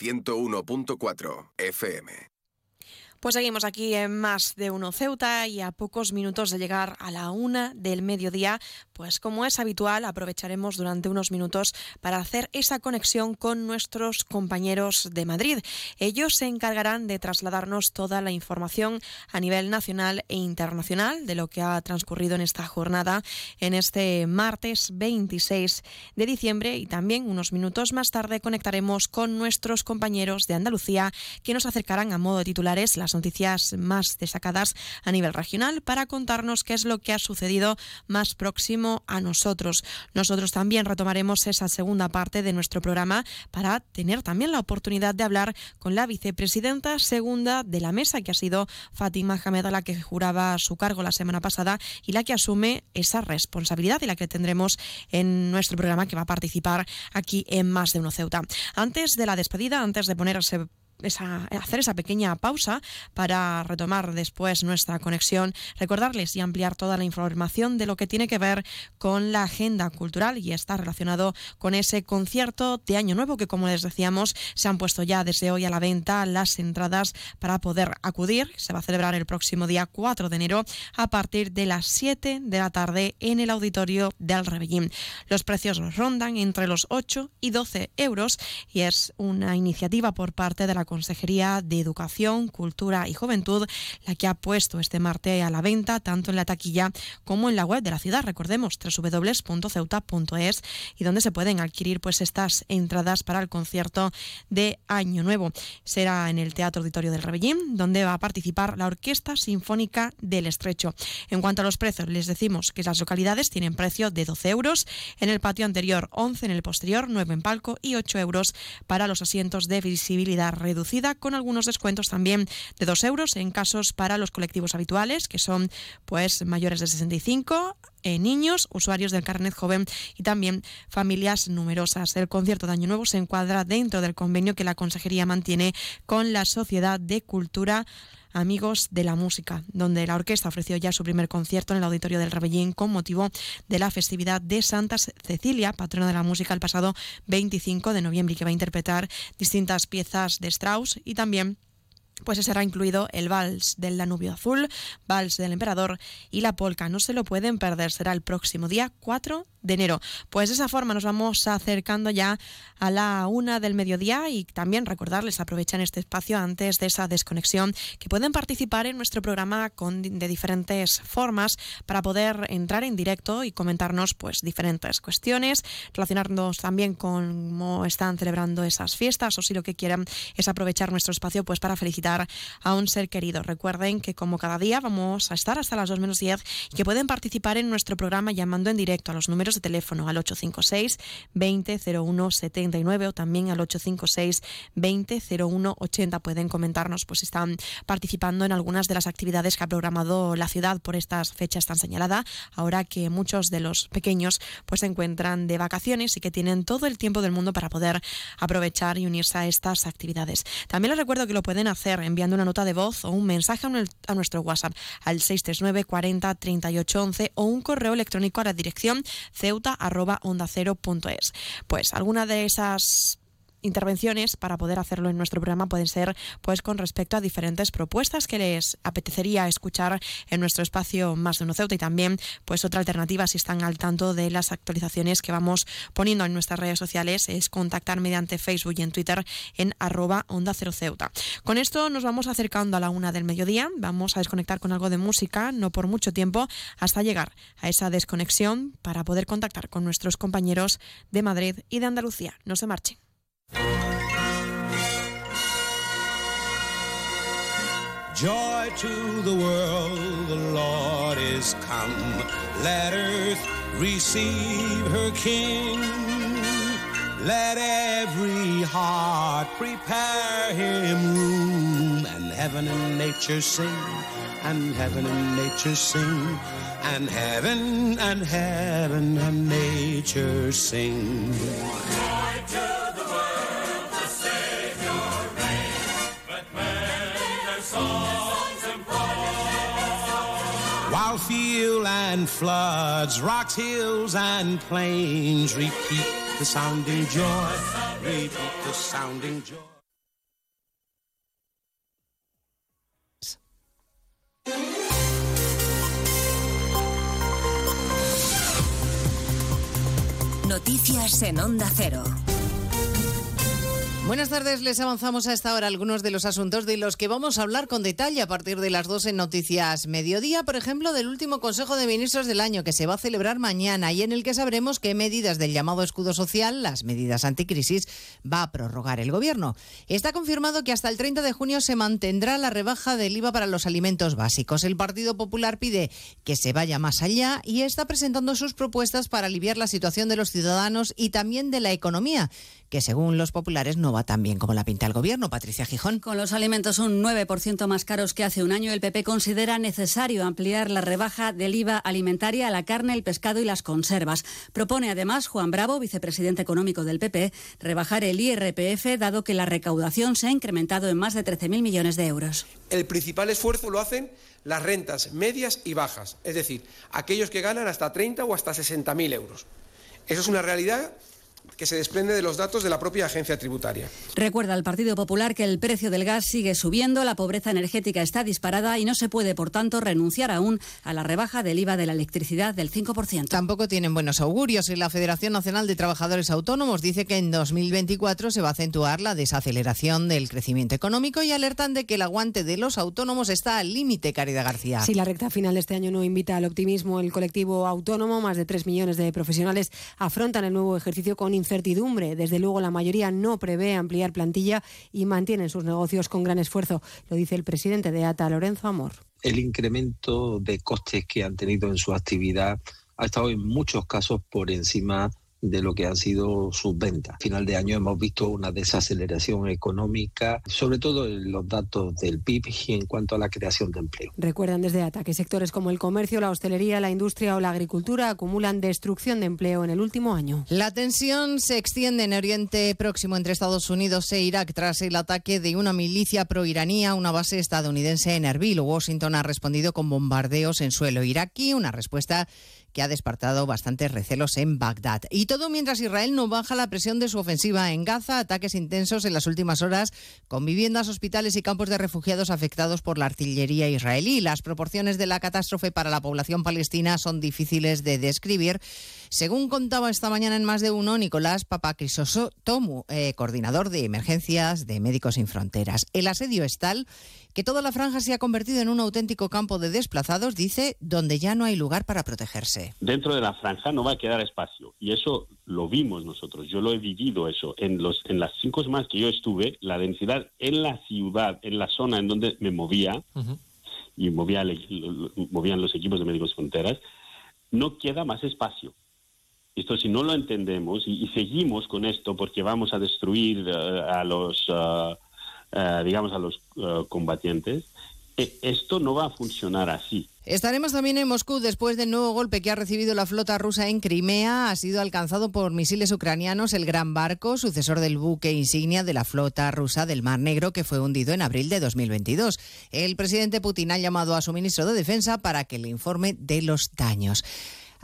101.4 FM. Pues seguimos aquí en más de uno Ceuta y a pocos minutos de llegar a la una del mediodía, pues como es habitual, aprovecharemos durante unos minutos para hacer esa conexión con nuestros compañeros de Madrid. Ellos se encargarán de trasladarnos toda la información a nivel nacional e internacional de lo que ha transcurrido en esta jornada en este martes 26 de diciembre y también unos minutos más tarde conectaremos con nuestros compañeros de Andalucía que nos acercarán a modo de titulares las noticias más destacadas a nivel regional para contarnos qué es lo que ha sucedido más próximo a nosotros. Nosotros también retomaremos esa segunda parte de nuestro programa para tener también la oportunidad de hablar con la vicepresidenta segunda de la mesa, que ha sido Fátima Hamed, la que juraba su cargo la semana pasada y la que asume esa responsabilidad y la que tendremos en nuestro programa que va a participar aquí en Más de Uno Ceuta. Antes de la despedida, antes de ponerse hacer esa pequeña pausa para retomar después nuestra conexión, recordarles y ampliar toda la información de lo que tiene que ver con la agenda cultural y está relacionado con ese concierto de Año Nuevo que, como les decíamos, se han puesto ya desde hoy a la venta las entradas para poder acudir. Se va a celebrar el próximo día 4 de enero a partir de las 7 de la tarde en el auditorio del Rebellín. Los precios rondan entre los 8 y 12 euros y es una iniciativa por parte de la Consejería de Educación, Cultura y Juventud, la que ha puesto este martes a la venta tanto en la taquilla como en la web de la ciudad. Recordemos www.ceuta.es y donde se pueden adquirir pues estas entradas para el concierto de Año Nuevo. Será en el Teatro Auditorio del Rebellín, donde va a participar la Orquesta Sinfónica del Estrecho. En cuanto a los precios, les decimos que las localidades tienen precio de 12 euros, en el patio anterior 11, en el posterior 9 en palco y 8 euros para los asientos de visibilidad reducida con algunos descuentos también de 2 euros en casos para los colectivos habituales, que son pues mayores de 65 eh, niños, usuarios del carnet joven y también familias numerosas. El concierto de Año Nuevo se encuadra dentro del convenio que la Consejería mantiene con la Sociedad de Cultura Amigos de la Música, donde la orquesta ofreció ya su primer concierto en el Auditorio del Rebellín con motivo de la festividad de Santa Cecilia, patrona de la música, el pasado 25 de noviembre, y que va a interpretar distintas piezas de Strauss y también pues será incluido el vals del Danubio Azul, vals del Emperador y la polca. No se lo pueden perder, será el próximo día 4 de enero. Pues de esa forma nos vamos acercando ya a la una del mediodía y también recordarles, aprovechan este espacio antes de esa desconexión, que pueden participar en nuestro programa con, de diferentes formas para poder entrar en directo y comentarnos pues diferentes cuestiones, relacionarnos también con cómo están celebrando esas fiestas o si lo que quieren es aprovechar nuestro espacio pues para felicitar a un ser querido. Recuerden que como cada día vamos a estar hasta las 2 menos 10 y que pueden participar en nuestro programa llamando en directo a los números de teléfono al 856 2001 79 o también al 856 2001 80. Pueden comentarnos pues si están participando en algunas de las actividades que ha programado la ciudad por estas fechas tan señaladas, ahora que muchos de los pequeños pues se encuentran de vacaciones y que tienen todo el tiempo del mundo para poder aprovechar y unirse a estas actividades. También les recuerdo que lo pueden hacer enviando una nota de voz o un mensaje a nuestro WhatsApp al 639 40 38 11 o un correo electrónico a la dirección ceuta.ondacero.es. Pues alguna de esas intervenciones para poder hacerlo en nuestro programa pueden ser pues con respecto a diferentes propuestas que les apetecería escuchar en nuestro espacio más de uno Ceuta y también pues otra alternativa si están al tanto de las actualizaciones que vamos poniendo en nuestras redes sociales es contactar mediante Facebook y en Twitter en arroba onda cero Ceuta. Con esto nos vamos acercando a la una del mediodía, vamos a desconectar con algo de música, no por mucho tiempo, hasta llegar a esa desconexión para poder contactar con nuestros compañeros de Madrid y de Andalucía. No se marchen. Joy to the world, the Lord is come. Let earth receive her King. Let every heart prepare him room, and heaven and nature sing, and heaven and nature sing, and heaven and heaven and nature sing. And floods, rocks, hills, and plains repeat the sounding joy, repeat the sounding joy. Noticias en Onda Cero. Buenas tardes, les avanzamos a esta hora algunos de los asuntos de los que vamos a hablar con detalle a partir de las 2 en Noticias Mediodía, por ejemplo, del último Consejo de Ministros del año que se va a celebrar mañana y en el que sabremos qué medidas del llamado escudo social, las medidas anticrisis, va a prorrogar el Gobierno. Está confirmado que hasta el 30 de junio se mantendrá la rebaja del IVA para los alimentos básicos. El Partido Popular pide que se vaya más allá y está presentando sus propuestas para aliviar la situación de los ciudadanos y también de la economía, que según los populares no va tan bien como la pinta el gobierno. Patricia Gijón. Con los alimentos un 9% más caros que hace un año, el PP considera necesario ampliar la rebaja del IVA alimentaria a la carne, el pescado y las conservas. Propone además Juan Bravo, vicepresidente económico del PP, rebajar el IRPF dado que la recaudación se ha incrementado en más de 13.000 millones de euros. El principal esfuerzo lo hacen las rentas medias y bajas, es decir, aquellos que ganan hasta 30 o hasta 60.000 euros. Eso es una realidad que se desprende de los datos de la propia agencia tributaria. Recuerda al Partido Popular que el precio del gas sigue subiendo, la pobreza energética está disparada y no se puede, por tanto, renunciar aún a la rebaja del IVA de la electricidad del 5%. Tampoco tienen buenos augurios. La Federación Nacional de Trabajadores Autónomos dice que en 2024 se va a acentuar la desaceleración del crecimiento económico y alertan de que el aguante de los autónomos está al límite, Caridad García. Si la recta final de este año no invita al optimismo, el colectivo autónomo, más de 3 millones de profesionales, afrontan el nuevo ejercicio con incertidumbre. Desde luego, la mayoría no prevé ampliar plantilla y mantienen sus negocios con gran esfuerzo. Lo dice el presidente de ATA, Lorenzo Amor. El incremento de costes que han tenido en su actividad ha estado en muchos casos por encima de lo que han sido sus ventas. A final de año hemos visto una desaceleración económica, sobre todo en los datos del PIB y en cuanto a la creación de empleo. Recuerdan desde ATA que sectores como el comercio, la hostelería, la industria o la agricultura acumulan destrucción de empleo en el último año. La tensión se extiende en Oriente Próximo entre Estados Unidos e Irak tras el ataque de una milicia proiraní a una base estadounidense en Erbil. Washington ha respondido con bombardeos en suelo iraquí, una respuesta que ha despertado bastantes recelos en Bagdad. Y todo mientras Israel no baja la presión de su ofensiva en Gaza, ataques intensos en las últimas horas con viviendas, hospitales y campos de refugiados afectados por la artillería israelí. Las proporciones de la catástrofe para la población palestina son difíciles de describir. Según contaba esta mañana en más de uno, Nicolás Papacrisotomu, eh, coordinador de emergencias de Médicos Sin Fronteras. El asedio es tal que toda la franja se ha convertido en un auténtico campo de desplazados, dice, donde ya no hay lugar para protegerse. Dentro de la franja no va a quedar espacio y eso lo vimos nosotros, yo lo he vivido eso. En, los, en las cinco semanas que yo estuve, la densidad en la ciudad, en la zona en donde me movía, y movía, movían los equipos de Médicos Sin Fronteras, no queda más espacio. Esto si no lo entendemos y, seguimos con esto porque vamos a destruir uh, a los... Uh, digamos, a los combatientes, eh, esto no va a funcionar así. Estaremos también en Moscú después del nuevo golpe que ha recibido la flota rusa en Crimea. Ha sido alcanzado por misiles ucranianos el gran barco, sucesor del buque insignia de la flota rusa del Mar Negro, que fue hundido en abril de 2022. El presidente Putin ha llamado a su ministro de Defensa para que le informe de los daños.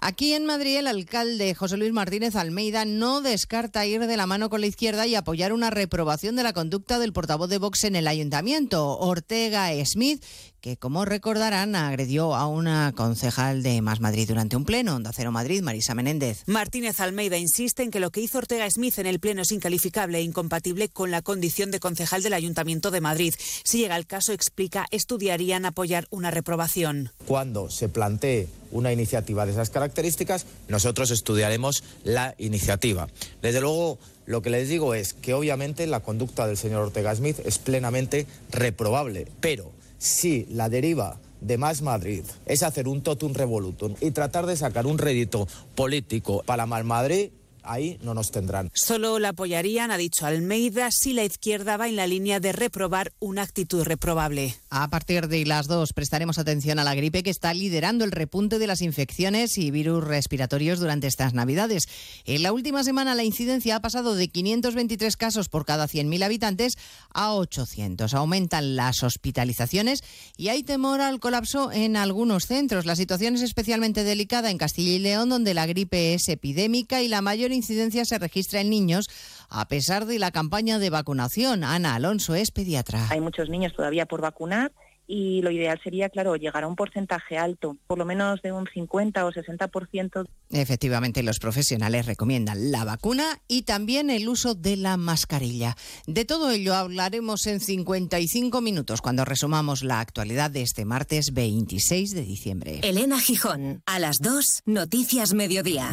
Aquí en Madrid, el alcalde José Luis Martínez Almeida no descarta ir de la mano con la izquierda y apoyar una reprobación de la conducta del portavoz de Vox en el ayuntamiento, Ortega Smith, que, como recordarán, agredió a una concejal de Más Madrid durante un pleno. Onda Cero Madrid, Marisa Menéndez. Martínez Almeida insiste en que lo que hizo Ortega Smith en el pleno es incalificable e incompatible con la condición de concejal del Ayuntamiento de Madrid. Si llega el caso, explica, estudiarían apoyar una reprobación. Cuando se plantee una iniciativa de esas características, nosotros estudiaremos la iniciativa. Desde luego, lo que les digo es que obviamente la conducta del señor Ortega Smith es plenamente reprobable, pero si la deriva de Más Madrid es hacer un totum revolutum y tratar de sacar un rédito político para Mal Madrid, ahí no nos tendrán. Solo la apoyarían, ha dicho Almeida, si la izquierda va en la línea de reprobar una actitud reprobable. A partir de las dos prestaremos atención a la gripe que está liderando el repunte de las infecciones y virus respiratorios durante estas Navidades. En la última semana la incidencia ha pasado de 523 casos por cada 100.000 habitantes a 800. Aumentan las hospitalizaciones y hay temor al colapso en algunos centros. La situación es especialmente delicada en Castilla y León, donde la gripe es epidémica y la mayor incidencia se registra en niños, a pesar de la campaña de vacunación. Ana Alonso es pediatra. Hay muchos niños todavía por vacunar y lo ideal sería, claro, llegar a un porcentaje alto, por lo menos de un 50 o 60%. Efectivamente, los profesionales recomiendan la vacuna y también el uso de la mascarilla. De todo ello hablaremos en 55 minutos cuando resumamos la actualidad de este martes 26 de diciembre. Elena Gijón, a las 2, Noticias Mediodía.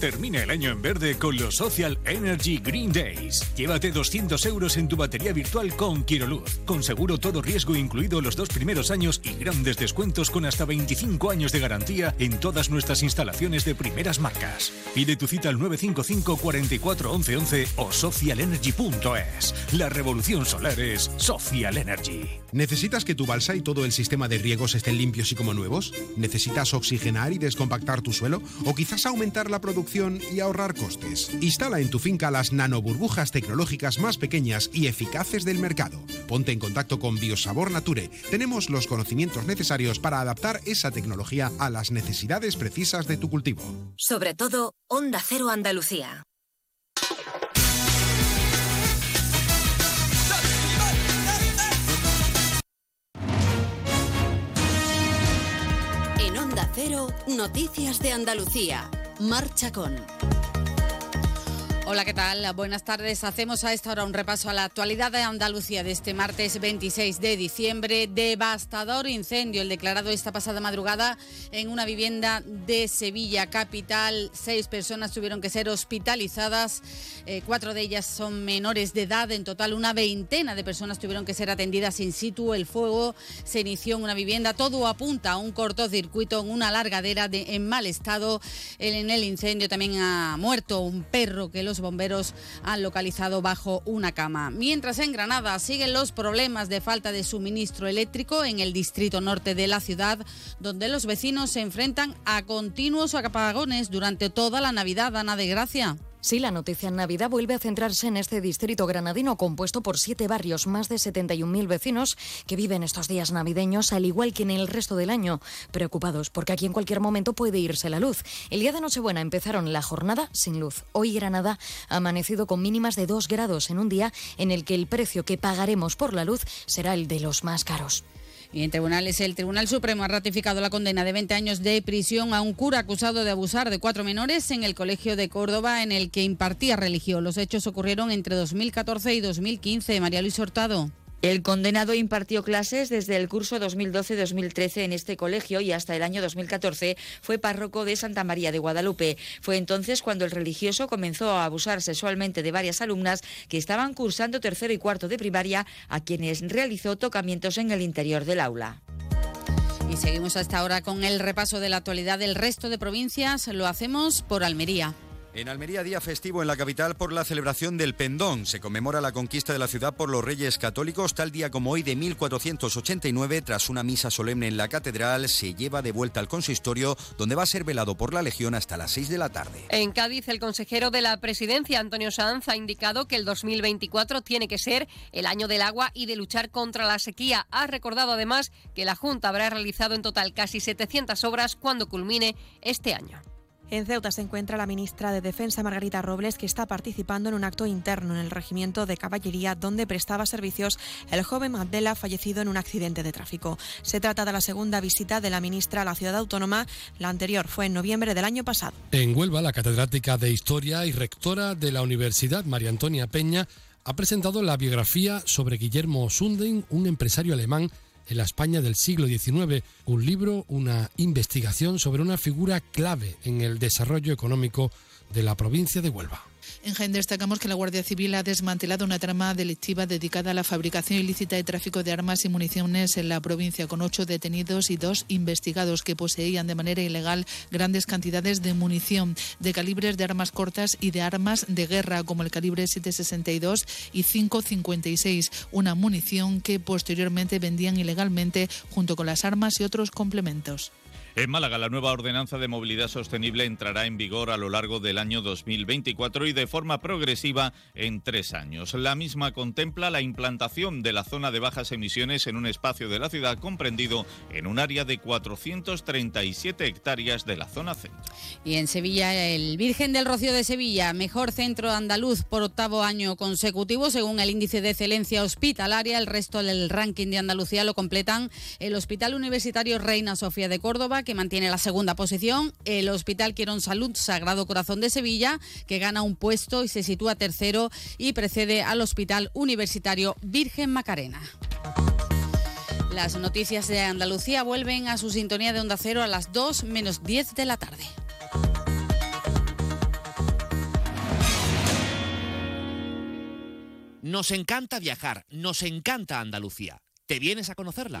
Termina el año en verde con los Social Energy Green Days. Llévate 200 euros en tu batería virtual con Quiroluz, con seguro todo riesgo incluido los dos primeros años y grandes descuentos con hasta 25 años de garantía en todas nuestras instalaciones de primeras marcas. Pide tu cita al 955 44 11 11 o socialenergy.es. La revolución solar es Social Energy. ¿Necesitas que tu balsa y todo el sistema de riegos estén limpios y como nuevos? ¿Necesitas oxigenar y descompactar tu suelo? ¿O quizás aumentar la producción y ahorrar costes? Instala en tu finca las nanoburbujas tecnológicas más pequeñas y eficaces del mercado. Ponte en contacto con Biosabor Nature. Tenemos los conocimientos necesarios para adaptar esa tecnología a las necesidades precisas de tu cultivo. Sobre todo, Onda Cero Andalucía. Cero, Noticias de Andalucía. Marcha con. Hola, ¿qué tal? Buenas tardes. Hacemos a esta hora un repaso a la actualidad de Andalucía de este martes 26 de diciembre. Devastador incendio el declarado esta pasada madrugada en una vivienda de Sevilla capital. Seis personas tuvieron que ser hospitalizadas. Eh, cuatro de ellas son menores de edad. En total, una veintena de personas tuvieron que ser atendidas in situ. El fuego se inició en una vivienda. Todo apunta a un cortocircuito en una largadera de, en mal estado. En el incendio también ha muerto un perro que los bomberos han localizado bajo una cama. Mientras en Granada siguen los problemas de falta de suministro eléctrico en el distrito norte de la ciudad, donde los vecinos se enfrentan a continuos apagones durante toda la Navidad. Ana de Gracia. Sí, la noticia en Navidad vuelve a centrarse en este distrito granadino compuesto por siete barrios, más de 71.000 vecinos que viven estos días navideños, al igual que en el resto del año, preocupados porque aquí en cualquier momento puede irse la luz. El día de Nochebuena empezaron la jornada sin luz. Hoy Granada ha amanecido con mínimas de 2 grados en un día en el que el precio que pagaremos por la luz será el de los más caros. Y en tribunales, el Tribunal Supremo ha ratificado la condena de 20 años de prisión a un cura acusado de abusar de cuatro menores en el Colegio de Córdoba en el que impartía religión. Los hechos ocurrieron entre 2014 y 2015. María Luis Hurtado. El condenado impartió clases desde el curso 2012-2013 en este colegio y hasta el año 2014 fue párroco de Santa María de Guadalupe. Fue entonces cuando el religioso comenzó a abusar sexualmente de varias alumnas que estaban cursando tercero y cuarto de primaria, a quienes realizó tocamientos en el interior del aula. Y seguimos hasta ahora con el repaso de la actualidad del resto de provincias. Lo hacemos por Almería. En Almería, día festivo en la capital por la celebración del Pendón. Se conmemora la conquista de la ciudad por los reyes católicos. Tal día como hoy de 1489, tras una misa solemne en la catedral, se lleva de vuelta al consistorio, donde va a ser velado por la Legión hasta las 6 de la tarde. En Cádiz, el consejero de la presidencia, Antonio Sanz, ha indicado que el 2024 tiene que ser el año del agua y de luchar contra la sequía. Ha recordado además que la Junta habrá realizado en total casi 700 obras cuando culmine este año. En Ceuta se encuentra la ministra de Defensa Margarita Robles, que está participando en un acto interno en el regimiento de caballería donde prestaba servicios el joven Mandela fallecido en un accidente de tráfico. Se trata de la segunda visita de la ministra a la ciudad autónoma. La anterior fue en noviembre del año pasado. En Huelva, la catedrática de Historia y rectora de la Universidad, María Antonia Peña, ha presentado la biografía sobre Guillermo Sundin, un empresario alemán en la España del siglo XIX, un libro, una investigación sobre una figura clave en el desarrollo económico de la provincia de Huelva. En Jaén destacamos que la Guardia Civil ha desmantelado una trama delictiva dedicada a la fabricación ilícita y tráfico de armas y municiones en la provincia, con ocho detenidos y dos investigados que poseían de manera ilegal grandes cantidades de munición de calibres de armas cortas y de armas de guerra, como el calibre 762 y 556, una munición que posteriormente vendían ilegalmente junto con las armas y otros complementos. En Málaga, la nueva ordenanza de movilidad sostenible entrará en vigor a lo largo del año 2024 y de forma progresiva en tres años. La misma contempla la implantación de la zona de bajas emisiones en un espacio de la ciudad comprendido en un área de 437 hectáreas de la zona centro. Y en Sevilla, el Virgen del Rocío de Sevilla, mejor centro andaluz por octavo año consecutivo, según el índice de excelencia hospitalaria. El resto del ranking de Andalucía lo completan el Hospital Universitario Reina Sofía de Córdoba, que mantiene la segunda posición, el Hospital Quirón Salud Sagrado Corazón de Sevilla, que gana un puesto y se sitúa tercero y precede al Hospital Universitario Virgen Macarena. Las noticias de Andalucía vuelven a su sintonía de Onda Cero a las 2 menos 10 de la tarde. Nos encanta viajar, nos encanta Andalucía. ¿Te vienes a conocerla?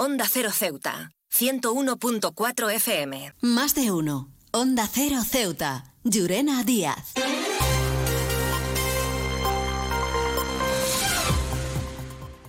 Onda Cero Ceuta, 101.4 FM. Más de uno. Onda Cero Ceuta. Llurena Díaz.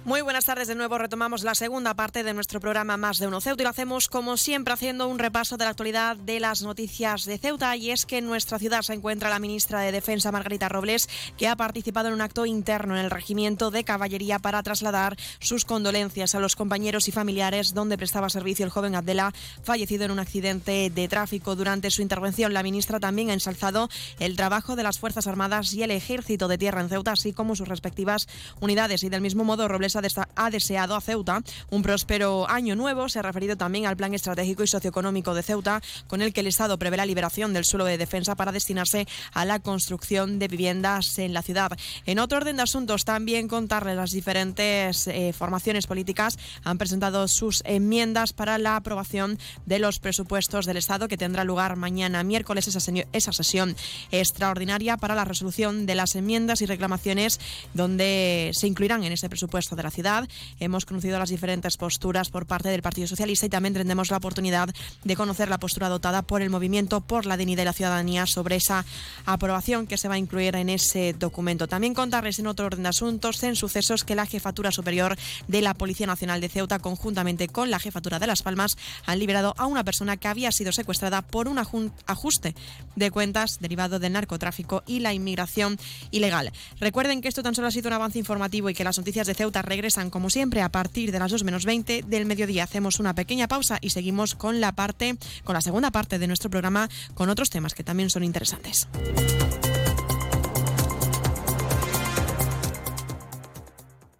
Muy buenas tardes de nuevo. Retomamos la segunda parte de nuestro programa Más de Uno Ceuta y lo hacemos como siempre haciendo un repaso de la actualidad de las noticias de Ceuta y es que en nuestra ciudad se encuentra la ministra de Defensa Margarita Robles que ha participado en un acto interno en el regimiento de caballería para trasladar sus condolencias a los compañeros y familiares donde prestaba servicio el joven Abdela fallecido en un accidente de tráfico. Durante su intervención la ministra también ha ensalzado el trabajo de las Fuerzas Armadas y el Ejército de Tierra en Ceuta así como sus respectivas unidades y del mismo modo Robles ha deseado a Ceuta un próspero año nuevo. Se ha referido también al plan estratégico y socioeconómico de Ceuta, con el que el Estado prevé la liberación del suelo de defensa para destinarse a la construcción de viviendas en la ciudad. En otro orden de asuntos, también contarles las diferentes eh, formaciones políticas han presentado sus enmiendas para la aprobación de los presupuestos del Estado que tendrá lugar mañana miércoles esa, esa sesión extraordinaria para la resolución de las enmiendas y reclamaciones donde se incluirán en ese presupuesto de la ciudad. Hemos conocido las diferentes posturas por parte del Partido Socialista y también tendremos la oportunidad de conocer la postura adoptada por el Movimiento por la Dignidad y la Ciudadanía sobre esa aprobación que se va a incluir en ese documento. También contarles en otro orden de asuntos en sucesos que la Jefatura Superior de la Policía Nacional de Ceuta, conjuntamente con la Jefatura de Las Palmas, han liberado a una persona que había sido secuestrada por un ajuste de cuentas derivado del narcotráfico y la inmigración ilegal. Recuerden que esto tan solo ha sido un avance informativo y que las noticias de Ceuta regresan como siempre a partir de las 2 menos 20 del mediodía. Hacemos una pequeña pausa y seguimos con la parte, con la segunda parte de nuestro programa con otros temas que también son interesantes.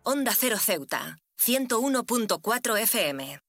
Onda Cero Ceuta, 101.4 FM.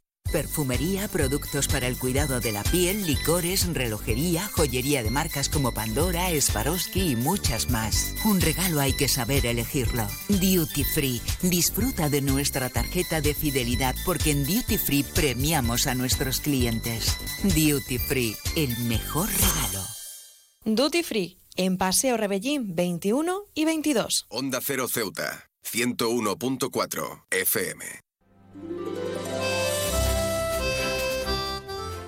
Perfumería, productos para el cuidado de la piel, licores, relojería, joyería de marcas como Pandora, Swarovski y muchas más. Un regalo hay que saber elegirlo. Duty Free. Disfruta de nuestra tarjeta de fidelidad porque en Duty Free premiamos a nuestros clientes. Duty Free, el mejor regalo. Duty Free, en Paseo Rebellín 21 y 22. Onda Cero Ceuta, 101.4 FM.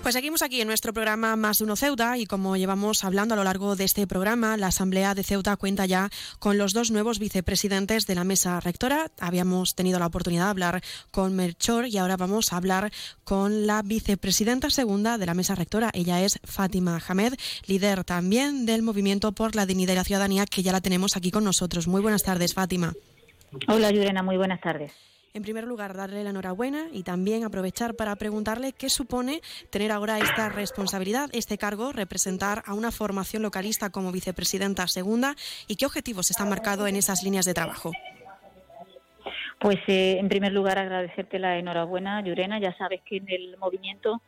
Pues seguimos aquí en nuestro programa Más de Uno Ceuta y como llevamos hablando a lo largo de este programa, la Asamblea de Ceuta cuenta ya con los dos nuevos vicepresidentes de la mesa rectora. Habíamos tenido la oportunidad de hablar con Melchor y ahora vamos a hablar con la vicepresidenta segunda de la mesa rectora. Ella es Fátima Hamed, líder también del Movimiento por la Dignidad y la Ciudadanía, que ya la tenemos aquí con nosotros. Muy buenas tardes, Fátima. Hola, Yurena, muy buenas tardes. En primer lugar, darle la enhorabuena y también aprovechar para preguntarle qué supone tener ahora esta responsabilidad, este cargo, representar a una formación localista como vicepresidenta segunda y qué objetivos están marcados en esas líneas de trabajo. Pues eh, en primer lugar agradecerte la enhorabuena, Llurena. Ya sabes que en el movimiento,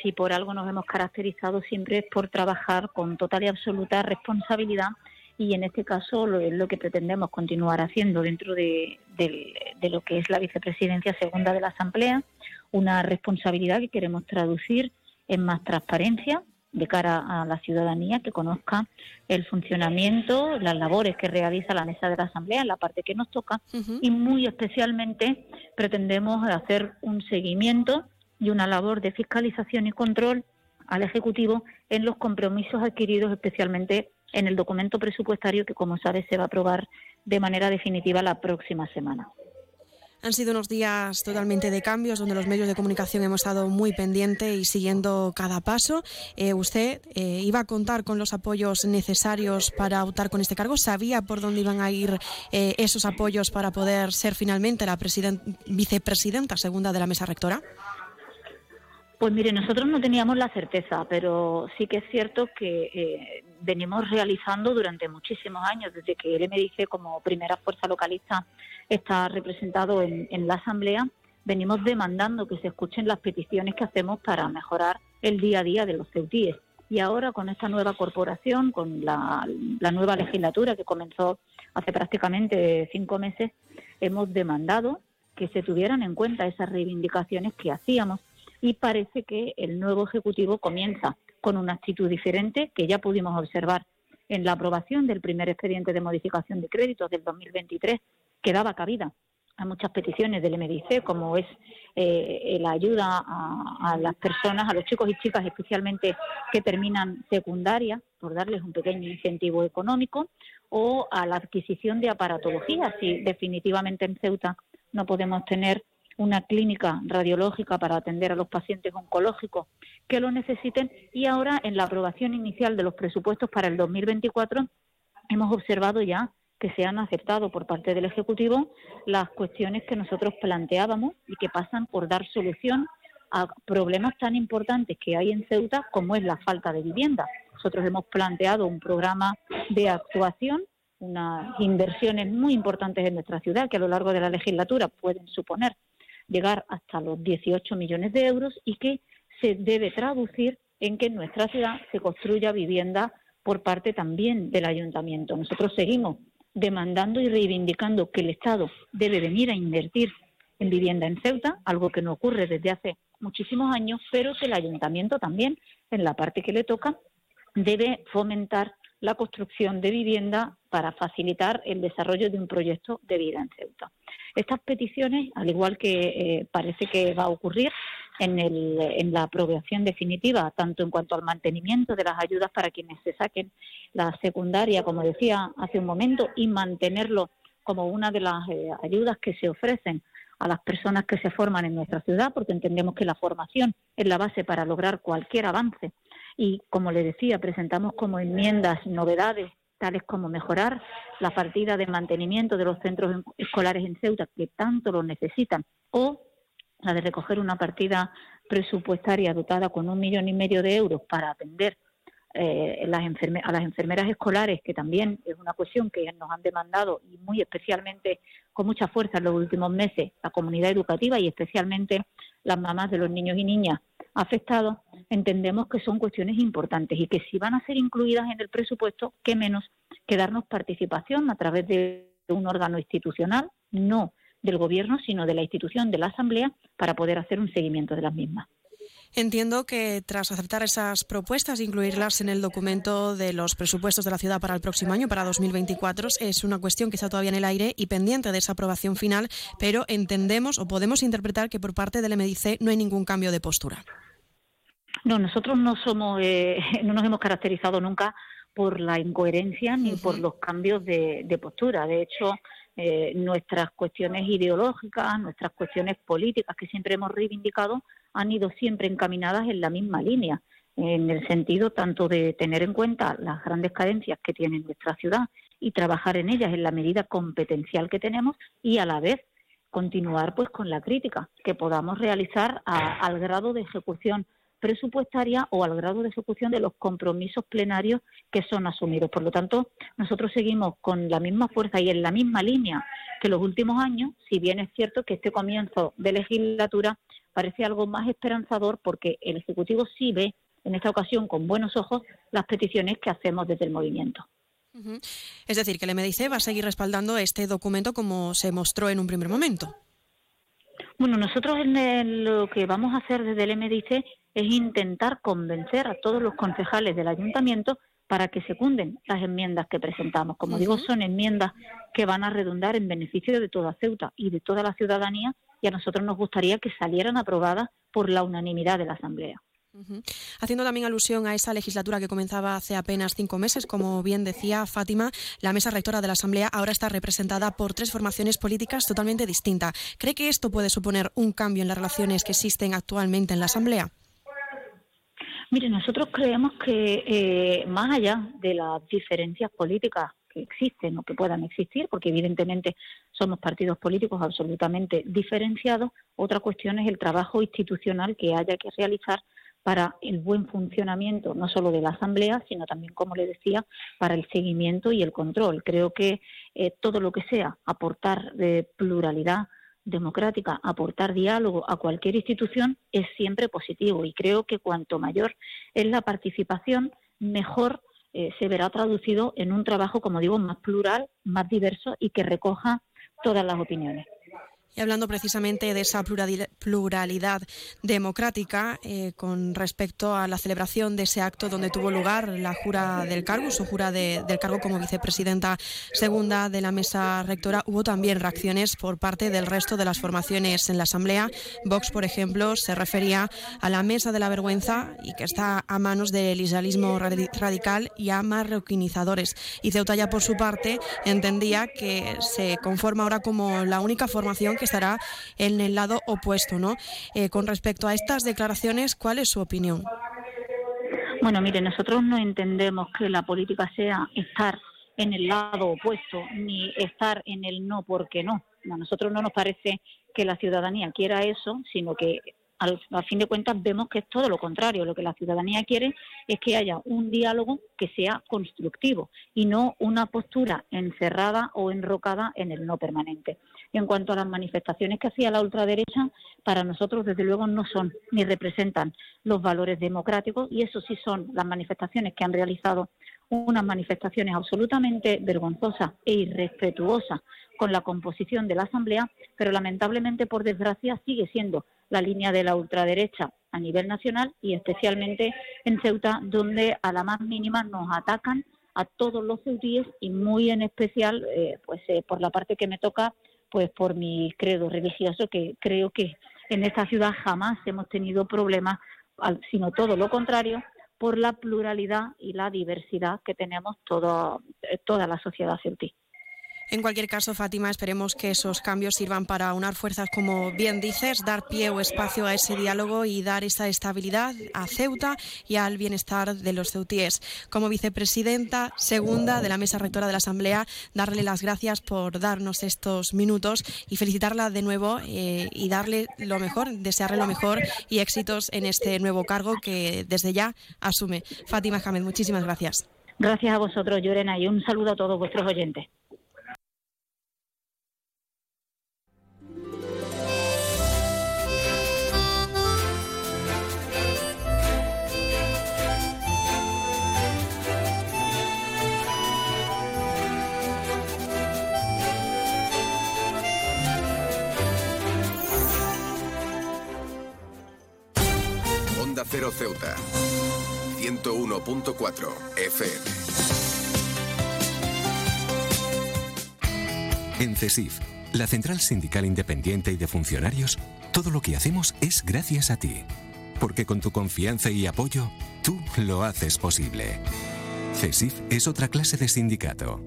si por algo nos hemos caracterizado siempre es por trabajar con total y absoluta responsabilidad y en este caso lo, lo que pretendemos continuar haciendo dentro de, de, lo que es la vicepresidencia segunda de la Asamblea, una responsabilidad que queremos traducir en más transparencia de cara a la ciudadanía que conozca el funcionamiento, las labores que realiza la mesa de la Asamblea, la parte que nos toca, y muy especialmente pretendemos hacer un seguimiento y una labor de fiscalización y control al Ejecutivo en los compromisos adquiridos especialmente en el documento presupuestario que, como sabes, se va a aprobar de manera definitiva la próxima semana. Han sido unos días totalmente de cambios donde los medios de comunicación hemos estado muy pendientes y siguiendo cada paso. Eh, ¿Usted eh, iba a contar con los apoyos necesarios para optar con este cargo? ¿Sabía por dónde iban a ir eh, esos apoyos para poder ser finalmente la vicepresidenta segunda de la mesa rectora? Pues mire, nosotros no teníamos la certeza, pero sí que es cierto que eh, venimos realizando durante muchísimos años, desde que el MDIC como primera fuerza localista está representado en, la Asamblea, venimos demandando que se escuchen las peticiones que hacemos para mejorar el día a día de los ceutíes. Y ahora con esta nueva corporación, con la nueva legislatura que comenzó hace prácticamente cinco meses, hemos demandado que se tuvieran en cuenta esas reivindicaciones que hacíamos y parece que el nuevo Ejecutivo comienza con una actitud diferente que ya pudimos observar en la aprobación del primer expediente de modificación de créditos del 2023, que daba cabida a muchas peticiones del MDIC, como es eh, la ayuda a, las personas, a los chicos y chicas especialmente que terminan secundaria, por darles un pequeño incentivo económico, o a la adquisición de aparatología, si definitivamente en Ceuta no podemos tener una clínica radiológica para atender a los pacientes oncológicos que lo necesiten y ahora en la aprobación inicial de los presupuestos para el 2024 hemos observado ya que se han aceptado por parte del Ejecutivo las cuestiones que nosotros planteábamos y que pasan por dar solución a problemas tan importantes que hay en Ceuta como es la falta de vivienda. Nosotros hemos planteado un programa de actuación, unas inversiones muy importantes en nuestra ciudad que a lo largo de la legislatura pueden suponer llegar hasta los 18 millones de euros y que se debe traducir en que en nuestra ciudad se construya vivienda por parte también del ayuntamiento. Nosotros seguimos demandando y reivindicando que el Estado debe venir a invertir en vivienda en Ceuta, algo que no ocurre desde hace muchísimos años, pero que el ayuntamiento también, en la parte que le toca, debe fomentar la construcción de vivienda para facilitar el desarrollo de un proyecto de vida en Ceuta. Estas peticiones, al igual que eh, parece que va a ocurrir en, el, en la aprobación definitiva, tanto en cuanto al mantenimiento de las ayudas para quienes se saquen la secundaria, como decía hace un momento, y mantenerlo como una de las eh, ayudas que se ofrecen a las personas que se forman en nuestra ciudad, porque entendemos que la formación es la base para lograr cualquier avance y, como le decía, presentamos como enmiendas novedades tales como mejorar la partida de mantenimiento de los centros escolares en Ceuta, que tanto lo necesitan, o la de recoger una partida presupuestaria dotada con un millón y medio de euros para atender eh, las a las enfermeras escolares, que también es una cuestión que nos han demandado y muy especialmente con mucha fuerza en los últimos meses la comunidad educativa y especialmente las mamás de los niños y niñas afectados, entendemos que son cuestiones importantes y que si van a ser incluidas en el presupuesto, qué menos que darnos participación a través de un órgano institucional, no del Gobierno, sino de la institución de la Asamblea, para poder hacer un seguimiento de las mismas. Entiendo que tras aceptar esas propuestas, incluirlas en el documento de los presupuestos de la ciudad para el próximo año, para 2024, es una cuestión que está todavía en el aire y pendiente de esa aprobación final, pero entendemos o podemos interpretar que por parte del MDC no hay ningún cambio de postura. No, nosotros no somos, eh, no nos hemos caracterizado nunca por la incoherencia ni por los cambios de, de postura. De hecho, eh, nuestras cuestiones ideológicas, nuestras cuestiones políticas que siempre hemos reivindicado han ido siempre encaminadas en la misma línea, en el sentido tanto de tener en cuenta las grandes carencias que tiene nuestra ciudad y trabajar en ellas en la medida competencial que tenemos y a la vez continuar pues con la crítica que podamos realizar al grado de ejecución presupuestaria o al grado de ejecución de los compromisos plenarios que son asumidos. Por lo tanto, nosotros seguimos con la misma fuerza y en la misma línea que los últimos años, si bien es cierto que este comienzo de legislatura parece algo más esperanzador porque el Ejecutivo sí ve en esta ocasión con buenos ojos las peticiones que hacemos desde el movimiento. Es decir, que el MDC va a seguir respaldando este documento como se mostró en un primer momento. Bueno, nosotros en lo que vamos a hacer desde el MDC es intentar convencer a todos los concejales del ayuntamiento para que secunden las enmiendas que presentamos. Como digo, son enmiendas que van a redundar en beneficio de toda Ceuta y de toda la ciudadanía y a nosotros nos gustaría que salieran aprobadas por la unanimidad de la Asamblea. Haciendo también alusión a esa legislatura que comenzaba hace apenas cinco meses, como bien decía Fátima, la mesa rectora de la Asamblea ahora está representada por tres formaciones políticas totalmente distintas. ¿Cree que esto puede suponer un cambio en las relaciones que existen actualmente en la Asamblea? Mire, nosotros creemos que eh, más allá de las diferencias políticas que existen o que puedan existir, porque evidentemente somos partidos políticos absolutamente diferenciados, otra cuestión es el trabajo institucional que haya que realizar para el buen funcionamiento no solo de la Asamblea, sino también, como le decía, para el seguimiento y el control. Creo que eh, todo lo que sea aportar de pluralidad, democrática, aportar diálogo a cualquier institución es siempre positivo y creo que cuanto mayor es la participación, mejor eh, se verá traducido en un trabajo, como digo, más plural, más diverso y que recoja todas las opiniones. Y hablando precisamente de esa pluralidad democrática eh, con respecto a la celebración de ese acto donde tuvo lugar la jura del cargo, su jura del cargo como vicepresidenta segunda de la mesa rectora, hubo también reacciones por parte del resto de las formaciones en la Asamblea. Vox, por ejemplo, se refería a la mesa de la vergüenza y que está a manos del israelismo radical y a marroquinizadores. Y Ceuta ya por su parte entendía que se conforma ahora como la única formación que estará en el lado opuesto, ¿no? Eh, con respecto a estas declaraciones, ¿cuál es su opinión? Bueno, mire, nosotros no entendemos que la política sea estar en el lado opuesto ni estar en el no porque no. A nosotros no nos parece que la ciudadanía quiera eso, sino que al, fin de cuentas vemos que es todo lo contrario. Lo que la ciudadanía quiere es que haya un diálogo que sea constructivo y no una postura encerrada o enrocada en el no permanente. En cuanto a las manifestaciones que hacía la ultraderecha, para nosotros desde luego no son ni representan los valores democráticos y eso sí son las manifestaciones que han realizado unas manifestaciones absolutamente vergonzosas e irrespetuosas con la composición de la Asamblea, pero lamentablemente, por desgracia, sigue siendo la línea de la ultraderecha a nivel nacional y especialmente en Ceuta, donde a la más mínima nos atacan a todos los ceutíes y muy en especial, eh, pues eh, por la parte que me toca, pues por mi credo religioso, que creo que en esta ciudad jamás hemos tenido problemas, sino todo lo contrario, por la pluralidad y la diversidad que tenemos todo, eh, toda la sociedad ceutí. En cualquier caso, Fátima, esperemos que esos cambios sirvan para unar fuerzas, como bien dices, dar pie o espacio a ese diálogo y dar esa estabilidad a Ceuta y al bienestar de los ceutíes. Como vicepresidenta segunda de la mesa rectora de la Asamblea, darle las gracias por darnos estos minutos y felicitarla de nuevo eh, y darle lo mejor, desearle lo mejor y éxitos en este nuevo cargo que desde ya asume. Fátima Jamed, muchísimas gracias. Gracias a vosotros, Llorena, y un saludo a todos vuestros oyentes. Cero Ceuta. 101.4 FM. En CESIF, la Central Sindical Independiente y de Funcionarios, todo lo que hacemos es gracias a ti. Porque con tu confianza y apoyo, tú lo haces posible. CESIF es otra clase de sindicato.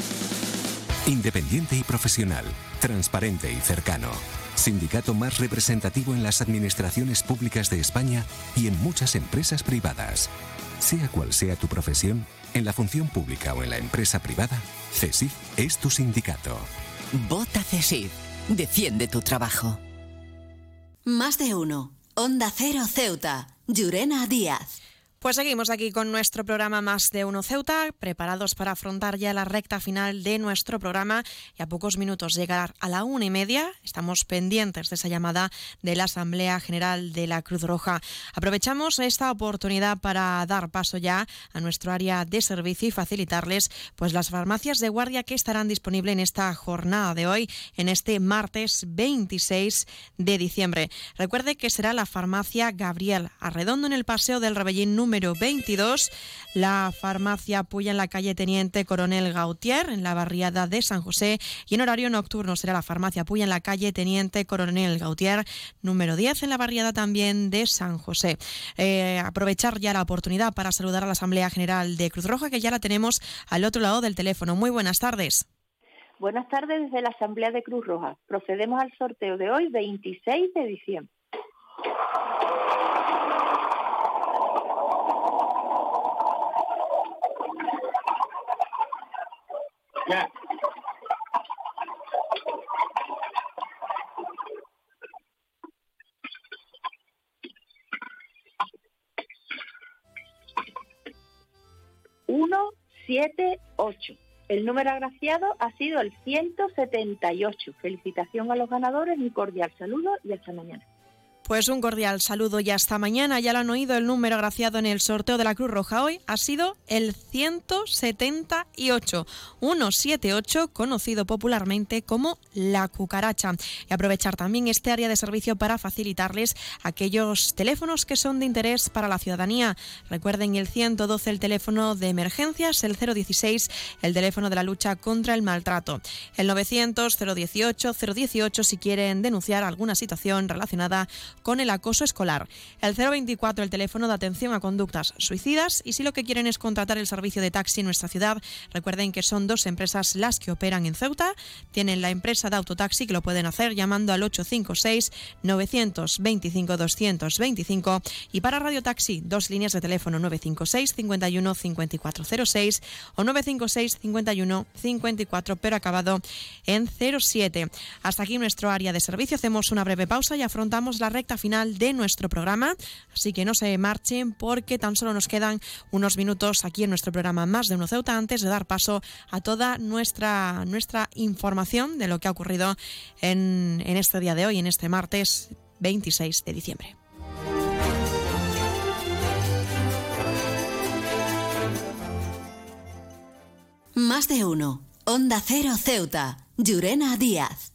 Independiente y profesional, transparente y cercano. Sindicato más representativo en las administraciones públicas de España y en muchas empresas privadas. Sea cual sea tu profesión, en la función pública o en la empresa privada, CESIF es tu sindicato. Vota CESIF. Defiende tu trabajo. Más de uno. Onda Cero Ceuta. Llurena Díaz. Pues seguimos aquí con nuestro programa Más de Uno Ceuta, preparados para afrontar ya la recta final de nuestro programa y a pocos minutos llegar a la una y media. Estamos pendientes de esa llamada de la Asamblea General de la Cruz Roja. Aprovechamos esta oportunidad para dar paso ya a nuestro área de servicio y facilitarles pues las farmacias de guardia que estarán disponibles en esta jornada de hoy, en este martes 26 de diciembre. Recuerde que será la farmacia Gabriel Arredondo en el Paseo del Rebellín número número 22, la farmacia Puya en la calle Teniente Coronel Gautier, en la barriada de San José, y en horario nocturno será la farmacia Puya en la calle Teniente Coronel Gautier, número 10, en la barriada también de San José. Eh, aprovechar ya la oportunidad para saludar a la Asamblea General de Cruz Roja, que ya la tenemos al otro lado del teléfono. Muy buenas tardes. Buenas tardes desde la Asamblea de Cruz Roja. Procedemos al sorteo de hoy, 26 de diciembre. Ya. Uno, siete, ocho. El número agraciado ha sido el 178. Felicitación a los ganadores, un cordial saludo y hasta mañana. Pues un cordial saludo y hasta mañana. Ya lo han oído, el número agraciado en el sorteo de la Cruz Roja hoy ha sido el 178, 178, conocido popularmente como la cucaracha. Y aprovechar también este área de servicio para facilitarles aquellos teléfonos que son de interés para la ciudadanía. Recuerden el 112, el teléfono de emergencias, el 016, el teléfono de la lucha contra el maltrato, el 900 018 018 si quieren denunciar alguna situación relacionada con el acoso escolar. El 024, el teléfono de atención a conductas suicidas. Y si lo que quieren es contratar el servicio de taxi en nuestra ciudad, recuerden que son dos empresas las que operan en Ceuta. Tienen la empresa de autotaxi que lo pueden hacer llamando al 856-925-225 y para Radio Taxi, dos líneas de teléfono 956 51 5406 o 956 51 54 pero acabado en 07. Hasta aquí nuestro área de servicio. Hacemos una breve pausa y afrontamos la recta final de nuestro programa. Así que no se marchen porque tan solo nos quedan unos minutos aquí en nuestro programa Más de Uno Ceuta antes de dar paso a toda nuestra, nuestra información de lo que ha ocurrido en, en este día de hoy, en este martes 26 de diciembre. Más de uno. Onda Cero Ceuta. Llurena Díaz.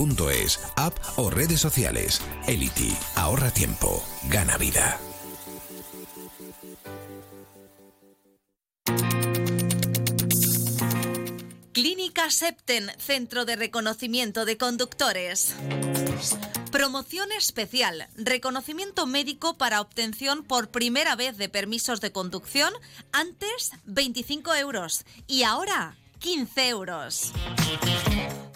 app o redes sociales. Elity, ahorra tiempo, gana vida. Clínica Septen, Centro de Reconocimiento de Conductores. Promoción especial, reconocimiento médico para obtención por primera vez de permisos de conducción, antes 25 euros y ahora 15 euros.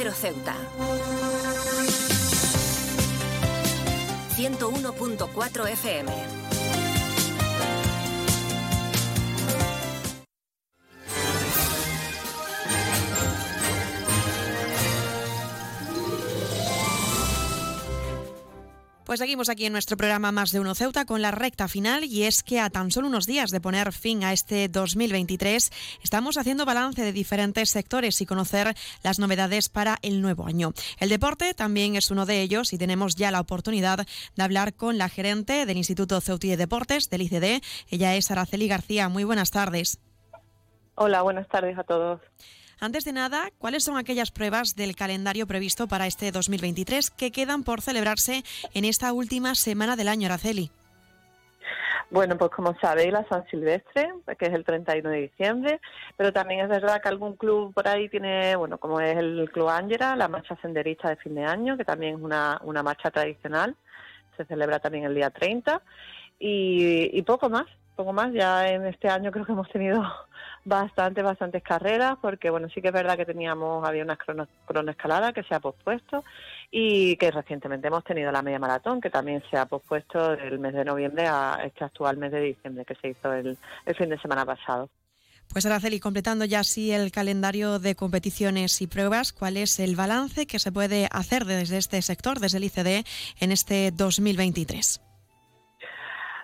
Cero Ceuta. 101.4 FM. Pues seguimos aquí en nuestro programa Más de Uno Ceuta con la recta final y es que a tan solo unos días de poner fin a este 2023 estamos haciendo balance de diferentes sectores y conocer las novedades para el nuevo año. El deporte también es uno de ellos y tenemos ya la oportunidad de hablar con la gerente del Instituto Ceutí de Deportes, del ICD. Ella es Araceli García. Muy buenas tardes. Hola, buenas tardes a todos. Antes de nada, ¿cuáles son aquellas pruebas del calendario previsto para este 2023 que quedan por celebrarse en esta última semana del año, Araceli? Bueno, pues como sabéis, la San Silvestre, que es el 31 de diciembre, pero también es verdad que algún club por ahí tiene, bueno, como es el Club Ángela, la marcha senderista de fin de año, que también es una, una marcha tradicional, se celebra también el día 30, y, y poco más, poco más. Ya en este año creo que hemos tenido bastante, bastantes carreras, porque bueno, sí que es verdad que teníamos, había una crono, cronoescalada que se ha pospuesto y que recientemente hemos tenido la media maratón, que también se ha pospuesto del mes de noviembre a este actual mes de diciembre, que se hizo el, el fin de semana pasado. Pues Araceli, completando ya así el calendario de competiciones y pruebas, ¿cuál es el balance que se puede hacer desde este sector, desde el ICD, en este 2023?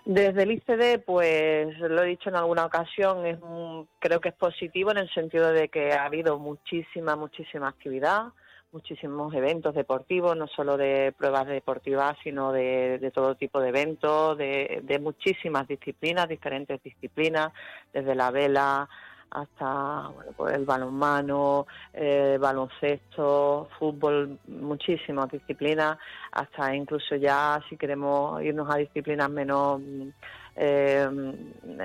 Desde el ICD, pues lo he dicho en alguna ocasión, es creo que es positivo en el sentido de que ha habido muchísima, muchísima actividad, muchísimos eventos deportivos, no solo de pruebas deportivas, sino de, todo tipo de eventos, de, de muchísimas disciplinas, diferentes disciplinas, desde la vela hasta bueno, pues el balonmano, eh, baloncesto, fútbol, muchísimas disciplinas, hasta incluso ya si queremos irnos a disciplinas menos eh,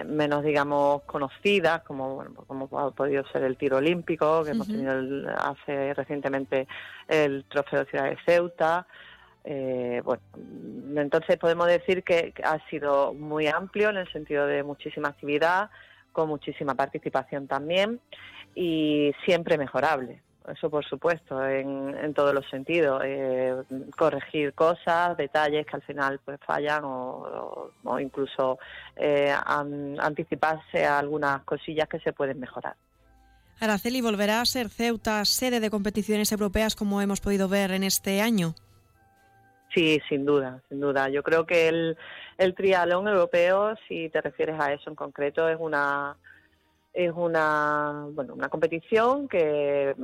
menos digamos conocidas como bueno, pues como ha podido ser el tiro olímpico que hemos tenido hace recientemente el trofeo de ciudad de Ceuta. Eh, bueno, entonces podemos decir que ha sido muy amplio en el sentido de muchísima actividad, con muchísima participación también y siempre mejorable. Eso por supuesto, en, todos los sentidos. Eh, corregir cosas, detalles que al final pues fallan o, incluso eh, anticiparse a algunas cosillas que se pueden mejorar. Araceli, ¿volverá a ser Ceuta sede de competiciones europeas como hemos podido ver en este año? Sí, sin duda, sin duda. Yo creo que el, el triatlón europeo, si te refieres a eso en concreto, es una es una bueno una competición que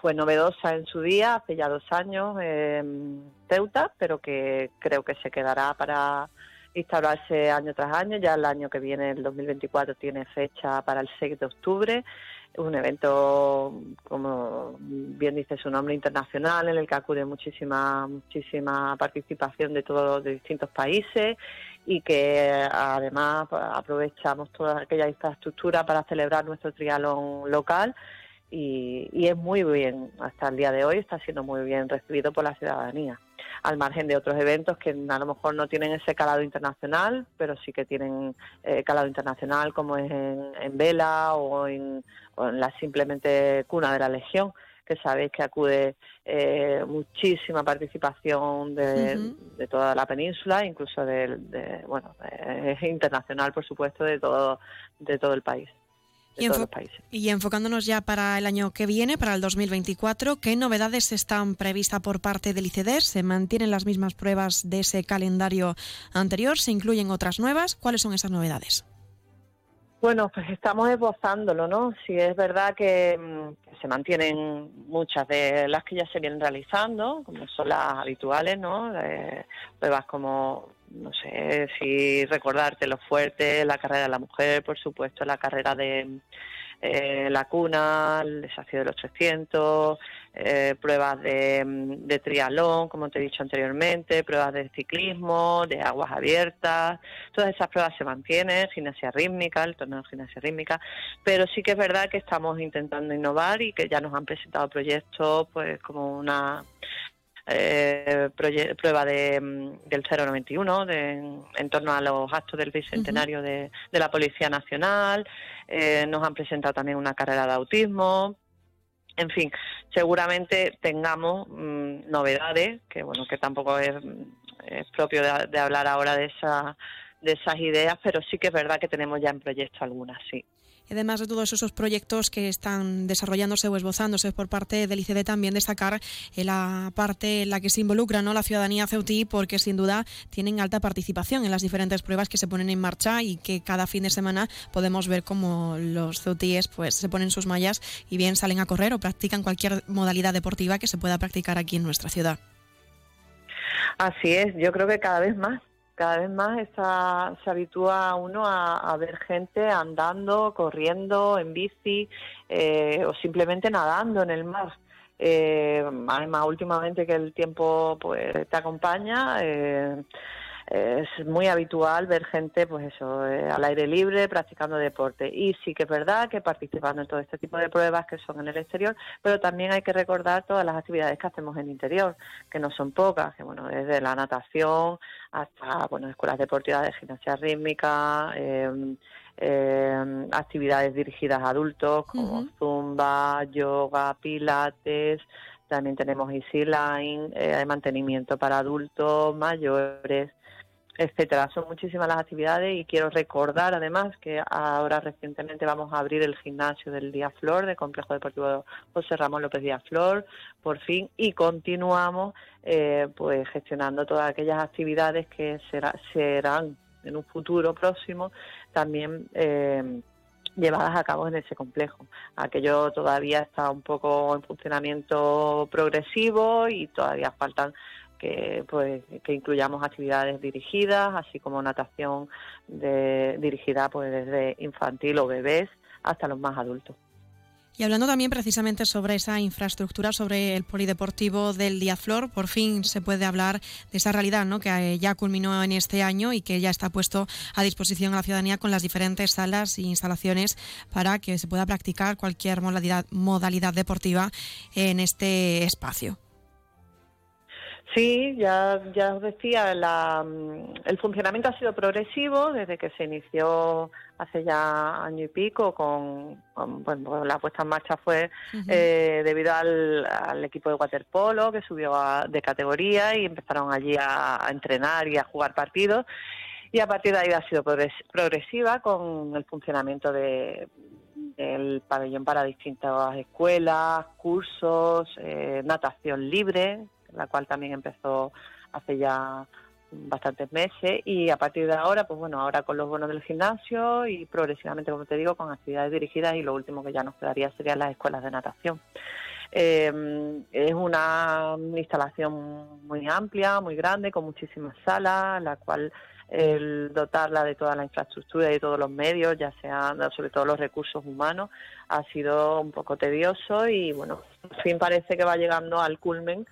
fue novedosa en su día, hace ya dos años en Teuta, pero que creo que se quedará para instaurarse año tras año. Ya el año que viene, el 2024, tiene fecha para el 6 de octubre. Un evento, como bien dice su nombre, internacional, en el que acude muchísima, muchísima participación de todos de distintos países y que además aprovechamos toda aquella infraestructura para celebrar nuestro triatlón local. Y, es muy bien, hasta el día de hoy está siendo muy bien recibido por la ciudadanía, al margen de otros eventos que a lo mejor no tienen ese calado internacional, pero sí que tienen eh, calado internacional como es en, Vela o en, la simplemente cuna de la Legión que sabéis que acude eh, muchísima participación de, toda la península, incluso de, bueno, es internacional, por supuesto, de todo, de todo el país y, enfocándonos ya para el año que viene, para el 2024, ¿qué novedades están previstas por parte del ICEDER? ¿Se mantienen las mismas pruebas de ese calendario anterior? ¿Se incluyen otras nuevas? ¿Cuáles son esas novedades? Bueno, pues estamos esbozándolo, ¿no? Si es verdad que, mm, se mantienen muchas de las que ya se vienen realizando, como son las habituales, ¿no? pruebas como no sé si recordarte lo fuerte, la carrera de la mujer, por supuesto, la carrera de eh, la cuna, el desafío de los 300, eh, pruebas de, de, triatlón, como te he dicho anteriormente, pruebas de ciclismo, de aguas abiertas, todas esas pruebas se mantienen, gimnasia rítmica, el torneo de gimnasia rítmica, pero sí que es verdad que estamos intentando innovar y que ya nos han presentado proyectos pues como una eh, prueba de, mm, del 091 de, en, torno a los actos del bicentenario de, la Policía Nacional. Eh, nos han presentado también una carrera de autismo. En fin, seguramente tengamos mm, novedades, que bueno, que tampoco es, es propio de, de hablar ahora de, esa, de esas ideas, pero sí que es verdad que tenemos ya en proyecto algunas, sí además de todos esos proyectos que están desarrollándose o esbozándose por parte del ICD, también destacar eh, la parte en la que se involucra ¿no? la ciudadanía ceutí, porque sin duda tienen alta participación en las diferentes pruebas que se ponen en marcha y que cada fin de semana podemos ver cómo los ceutíes pues, se ponen sus mallas y bien salen a correr o practican cualquier modalidad deportiva que se pueda practicar aquí en nuestra ciudad. Así es, yo creo que cada vez más cada vez más se habitúa uno a, ver gente andando, corriendo, en bici eh, o simplemente nadando en el mar. Eh, además, últimamente que el tiempo pues te acompaña, eh, es muy habitual ver gente, pues eso, eh, al aire libre, practicando deporte. Y sí que es verdad que participando en todo este tipo de pruebas que son en el exterior, pero también hay que recordar todas las actividades que hacemos en el interior, que no son pocas, que bueno, desde la natación hasta, bueno, escuelas deportivas de gimnasia rítmica, em, em, actividades dirigidas a adultos como zumba, yoga, pilates, también tenemos Easy Line, eh, mantenimiento para adultos mayores, etcétera. Son muchísimas las actividades y quiero recordar además que ahora recientemente vamos a abrir el gimnasio del Día Flor, del Complejo Deportivo José Ramón López Díaz Flor, por fin, y continuamos eh, pues gestionando todas aquellas actividades que serán en un futuro próximo también eh, llevadas a cabo en ese complejo. Aquello todavía está un poco en funcionamiento progresivo y todavía faltan que pues que incluyamos actividades dirigidas así como natación de, dirigida pues desde infantil o bebés hasta los más adultos y hablando también precisamente sobre esa infraestructura, sobre el polideportivo del Flor, por fin se puede hablar de esa realidad ¿no? que eh, ya culminó en este año y que ya está puesto a disposición a la ciudadanía con las diferentes salas e instalaciones para que se pueda practicar cualquier modalidad, modalidad deportiva en este espacio. Sí, ya, ya os decía, el funcionamiento ha sido progresivo desde que se inició hace ya año y pico con, bueno, pues la puesta en marcha fue eh, debido al, equipo de waterpolo que subió de categoría y empezaron allí a, entrenar y a jugar partidos. Y a partir de ahí ha sido progresiva con el funcionamiento de, del pabellón para distintas escuelas, cursos, eh, natación libre, la cual también empezó hace ya bastantes meses y a partir de ahora, pues bueno, ahora con los bonos del gimnasio y progresivamente, como te digo, con actividades dirigidas y lo último que ya nos quedaría serían las escuelas de natación. Eh, es una instalación muy amplia, muy grande, con muchísimas salas, la cual el dotarla de toda la infraestructura y de todos los medios, ya sean sobre todo los recursos humanos, ha sido un poco tedioso y bueno, por fin parece que va llegando al culmen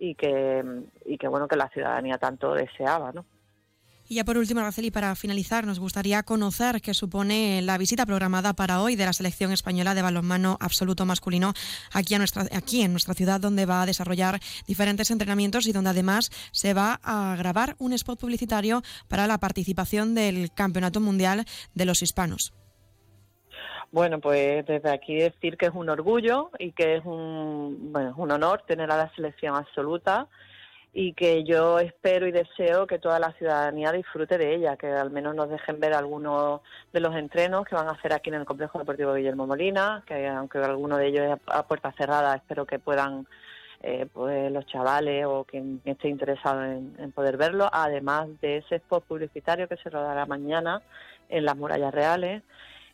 y que, y que bueno que la ciudadanía tanto deseaba, ¿no? Y ya por último, Araceli, para finalizar, nos gustaría conocer qué supone la visita programada para hoy de la selección española de balonmano absoluto masculino aquí, a nuestra, aquí en nuestra ciudad, donde va a desarrollar diferentes entrenamientos y donde además se va a grabar un spot publicitario para la participación del Campeonato Mundial de los Hispanos. Bueno, pues desde aquí decir que es un orgullo y que es un, bueno, un honor tener a la selección absoluta y que yo espero y deseo que toda la ciudadanía disfrute de ella, que al menos nos dejen ver algunos de los entrenos que van a hacer aquí en el Complejo Deportivo Guillermo Molina, que aunque alguno de ellos es a puerta cerrada, espero que puedan eh, pues los chavales o quien esté interesado en, poder verlo, además de ese spot publicitario que se rodará mañana en las murallas reales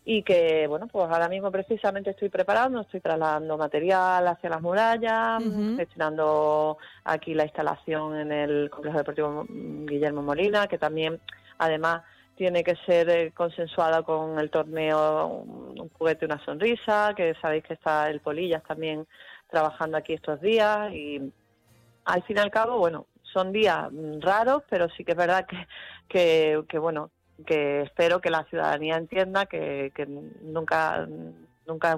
y que, bueno, pues ahora mismo precisamente estoy preparando, estoy trasladando material hacia las murallas, gestionando aquí la instalación en el Complejo Deportivo Guillermo Molina, que también, además, tiene que ser eh, consensuada con el torneo Un juguete, una sonrisa, que sabéis que está el Polillas también trabajando aquí estos días y al fin y al cabo, bueno, son días raros, pero sí que es verdad que, que, que bueno, que espero que la ciudadanía entienda que, nunca nunca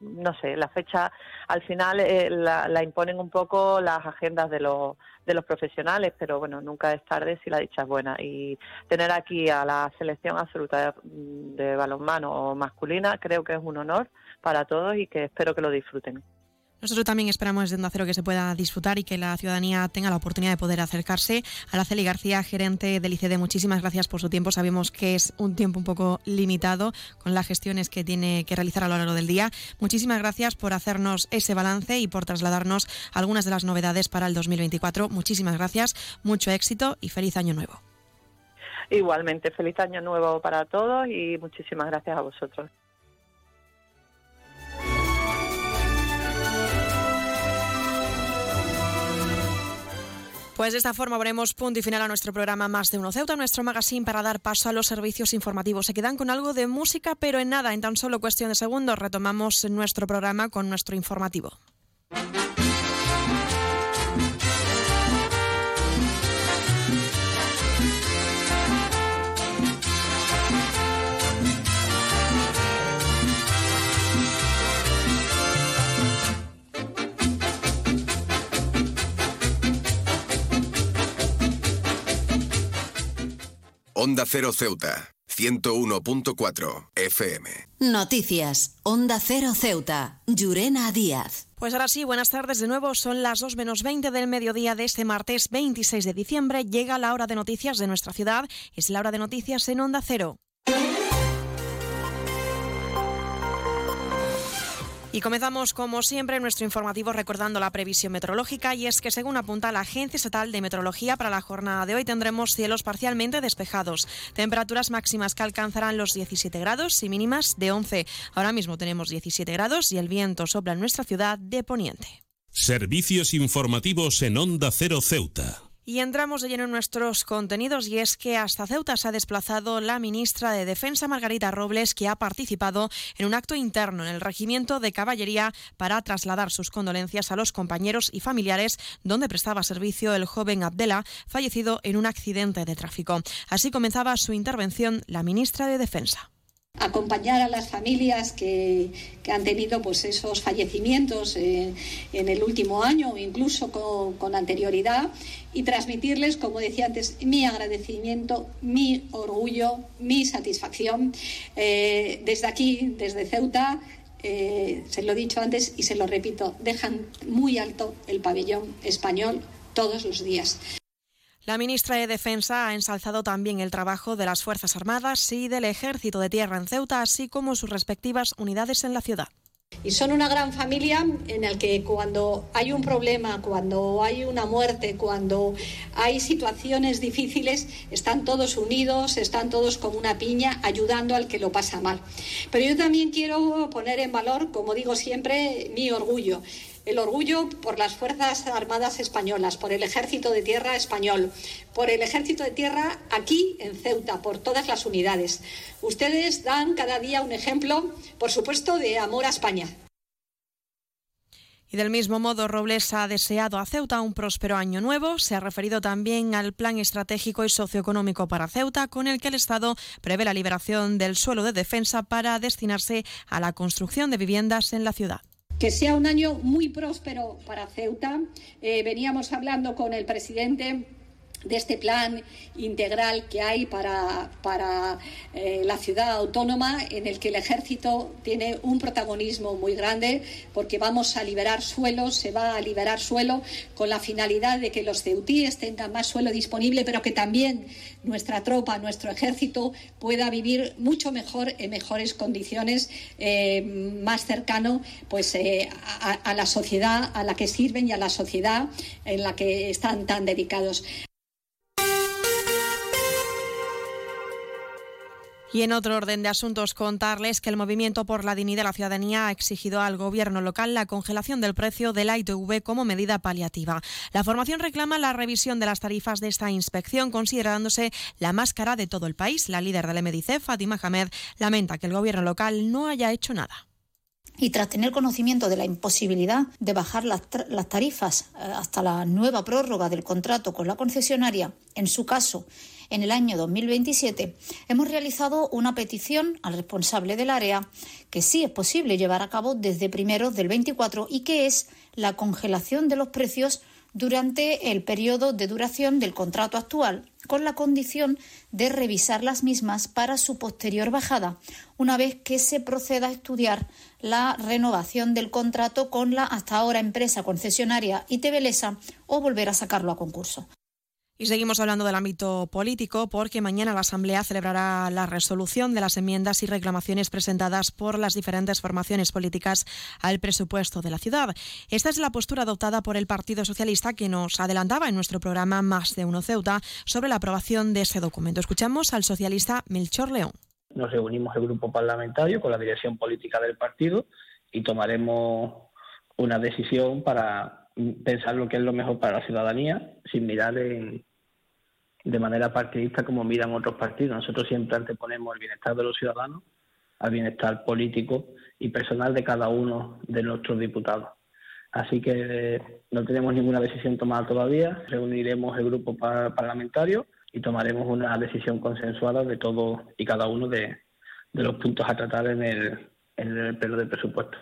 no sé la fecha al final eh, la, imponen un poco las agendas de los de los profesionales pero bueno nunca es tarde si la dicha es buena. Y tener aquí a la selección absoluta de, de balonmano masculina creo que es un honor para todos y que espero que lo disfruten nosotros también esperamos desde Onda Cero que se pueda disfrutar y que la ciudadanía tenga la oportunidad de poder acercarse. A la Celi García, gerente del ICD, muchísimas gracias por su tiempo. Sabemos que es un tiempo un poco limitado con las gestiones que tiene que realizar a lo largo del día. Muchísimas gracias por hacernos ese balance y por trasladarnos algunas de las novedades para el 2024. Muchísimas gracias, mucho éxito y feliz año nuevo. Igualmente, feliz año nuevo para todos y muchísimas gracias a vosotros. Pues de esta forma ponemos punto y final a nuestro programa Más de Uno Ceuta, nuestro magazine para dar paso a los servicios informativos. Se quedan con algo de música, pero en nada, en tan solo cuestión de segundos, retomamos nuestro programa con nuestro informativo. Onda Cero Ceuta, 101.4 FM. Noticias, Onda Cero Ceuta, Llurena Díaz. Pues ahora sí, buenas tardes de nuevo. Son las 2 menos 20 del mediodía de este martes 26 de diciembre. Llega la hora de noticias de nuestra ciudad. Es la hora de noticias en Onda Cero. Y comenzamos, como siempre, nuestro informativo recordando la previsión meteorológica y es que, según apunta la Agencia Estatal de Meteorología, para la jornada de hoy tendremos cielos parcialmente despejados, temperaturas máximas que alcanzarán los 17 grados y mínimas de 11. Ahora mismo tenemos 17 grados y el viento sopla en nuestra ciudad de Poniente. Servicios informativos en Onda Cero Ceuta. Y entramos de lleno en nuestros contenidos y es que hasta Ceuta se ha desplazado la ministra de Defensa Margarita Robles que ha participado en un acto interno en el regimiento de caballería para trasladar sus condolencias a los compañeros y familiares donde prestaba servicio el joven Abdela fallecido en un accidente de tráfico. Así comenzaba su intervención la ministra de Defensa acompañar a las familias que, han tenido pues esos fallecimientos en el último año o incluso con, anterioridad y transmitirles, como decía antes, mi agradecimiento, mi orgullo, mi satisfacción. Eh, desde aquí, desde Ceuta, eh, se lo he dicho antes y se lo repito, dejan muy alto el pabellón español todos los días. La ministra de Defensa ha ensalzado también el trabajo de las Fuerzas Armadas y del Ejército de Tierra en Ceuta, así como sus respectivas unidades en la ciudad. Y son una gran familia en la que cuando hay un problema, cuando hay una muerte, cuando hay situaciones difíciles, están todos unidos, están todos como una piña ayudando al que lo pasa mal. Pero yo también quiero poner en valor, como digo siempre, mi orgullo el orgullo por las Fuerzas Armadas Españolas, por el Ejército de Tierra Español, por el Ejército de Tierra aquí en Ceuta, por todas las unidades. Ustedes dan cada día un ejemplo, por supuesto, de amor a España. Y del mismo modo, Robles ha deseado a Ceuta un próspero año nuevo. Se ha referido también al plan estratégico y socioeconómico para Ceuta, con el que el Estado prevé la liberación del suelo de defensa para destinarse a la construcción de viviendas en la ciudad. Que sea un año muy próspero para Ceuta. Eh, veníamos hablando con el presidente de este plan integral que hay para, para eh, la ciudad autónoma, en el que el ejército tiene un protagonismo muy grande, porque vamos a liberar suelo, se va a liberar suelo con la finalidad de que los ceutíes tengan más suelo disponible, pero que también nuestra tropa, nuestro ejército pueda vivir mucho mejor, en mejores condiciones, eh, más cercano pues, eh, a la sociedad a la que sirven y a la sociedad en la que están tan dedicados. Y en otro orden de asuntos, contarles que el Movimiento por la Dignidad de la Ciudadanía ha exigido al Gobierno local la congelación del precio de la ITV como medida paliativa. La formación reclama la revisión de las tarifas de esta inspección, considerándose la más cara de todo el país. La líder del MDC, Fátima Hamed, lamenta que el Gobierno local no haya hecho nada y tras tener conocimiento de la imposibilidad de bajar las, tarifas eh, hasta la nueva prórroga del contrato con la concesionaria, en su caso en el año 2027, hemos realizado una petición al responsable del área que sí es posible llevar a cabo desde primeros del 24 y que es la congelación de los precios durante el periodo de duración del contrato actual, con la condición de revisar las mismas para su posterior bajada, una vez que se proceda a estudiar la renovación del contrato con la hasta ahora empresa concesionaria ITBLESA o volver a sacarlo a concurso. Y seguimos hablando del ámbito político porque mañana la Asamblea celebrará la resolución de las enmiendas y reclamaciones presentadas por las diferentes formaciones políticas al presupuesto de la ciudad. Esta es la postura adoptada por el Partido Socialista que nos adelantaba en nuestro programa Más de Uno Ceuta sobre la aprobación de ese documento. Escuchamos al socialista Melchor León. Nos reunimos el grupo parlamentario con la dirección política del partido y tomaremos una decisión para pensar lo que es lo mejor para la ciudadanía sin mirar en, de manera partidista como miran otros partidos. Nosotros siempre anteponemos el bienestar de los ciudadanos al bienestar político y personal de cada uno de nuestros diputados. Así que eh, no tenemos ninguna decisión tomada todavía. Reuniremos el grupo parlamentario y tomaremos una decisión consensuada de todo y cada uno de, los puntos a tratar en el, en el pleno de presupuesto.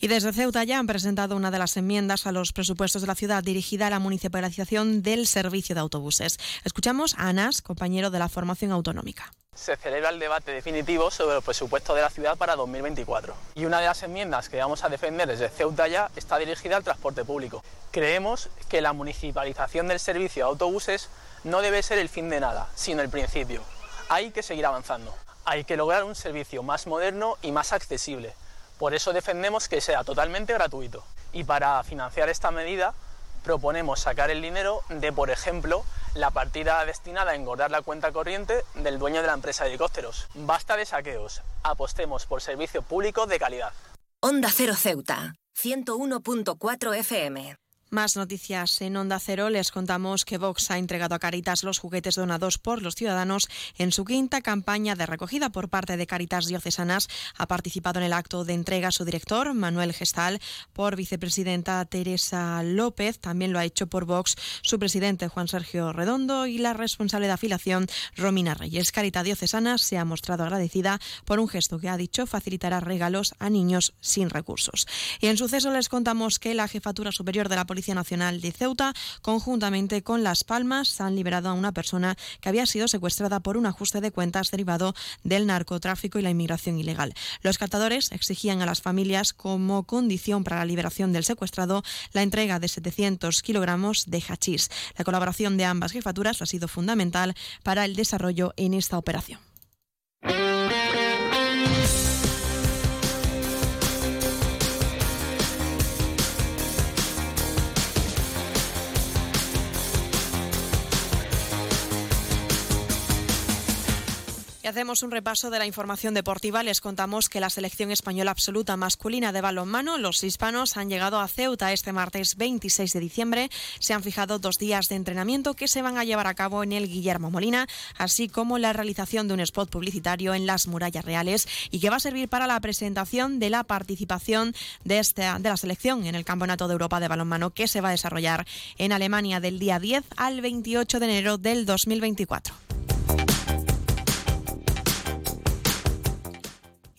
Y desde Ceuta ya han presentado una de las enmiendas a los presupuestos de la ciudad dirigida a la municipalización del servicio de autobuses. Escuchamos a Anas, compañero de la formación autonómica se celebra el debate definitivo sobre los presupuestos de la ciudad para 2024. Y una de las enmiendas que vamos a defender desde Ceuta ya está dirigida al transporte público. Creemos que la municipalización del servicio de autobuses no debe ser el fin de nada, sino el principio. Hay que seguir avanzando. Hay que lograr un servicio más moderno y más accesible, por eso defendemos que sea totalmente gratuito. Y para financiar esta medida proponemos sacar el dinero de, por ejemplo, la partida destinada a engordar la cuenta corriente del dueño de la empresa de helicópteros. Basta de saqueos, apostemos por servicio público de calidad. Onda Cero Ceuta, 101.4 FM. Más noticias en Onda Cero. Les contamos que Vox ha entregado a Caritas los juguetes donados por los ciudadanos en su quinta campaña de recogida por parte de Caritas Diocesanas. Ha participado en el acto de entrega su director, Manuel Gestal, por vicepresidenta Teresa López. También lo ha hecho por Vox su presidente Juan Sergio Redondo y la responsable de afiliación, Romina Reyes. Caritas Diocesana se ha mostrado agradecida por un gesto que ha dicho facilitará regalos a niños sin recursos. Y en suceso les contamos que la Jefatura Superior de la Policía Nacional de Ceuta, conjuntamente con Las Palmas, han liberado a una persona que había sido secuestrada por un ajuste de cuentas derivado del narcotráfico y la inmigración ilegal. Los captadores exigían a las familias como condición para la liberación del secuestrado la entrega de 700 kilogramos de hachís. La colaboración de ambas jefaturas ha sido fundamental para el desarrollo en esta operación. Hacemos un repaso de la información deportiva. Les contamos que la selección española absoluta masculina de balonmano, los hispanos, han llegado a Ceuta este martes 26 de diciembre. Se han fijado dos días de entrenamiento que se van a llevar a cabo en el Guillermo Molina, así como la realización de un spot publicitario en las murallas reales y que va a servir para la presentación de la participación de, este, de la selección en el Campeonato de Europa de Balonmano que se va a desarrollar en Alemania del día 10 al 28 de enero del 2024.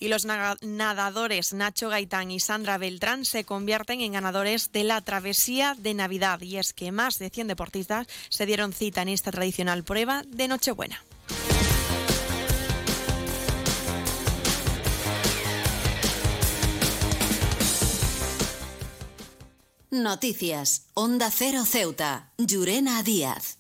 Y los nadadores Nacho Gaitán y Sandra Beltrán se convierten en ganadores de la travesía de Navidad. Y es que más de 100 deportistas se dieron cita en esta tradicional prueba de Nochebuena. Noticias. Onda Cero Ceuta. Llurena Díaz.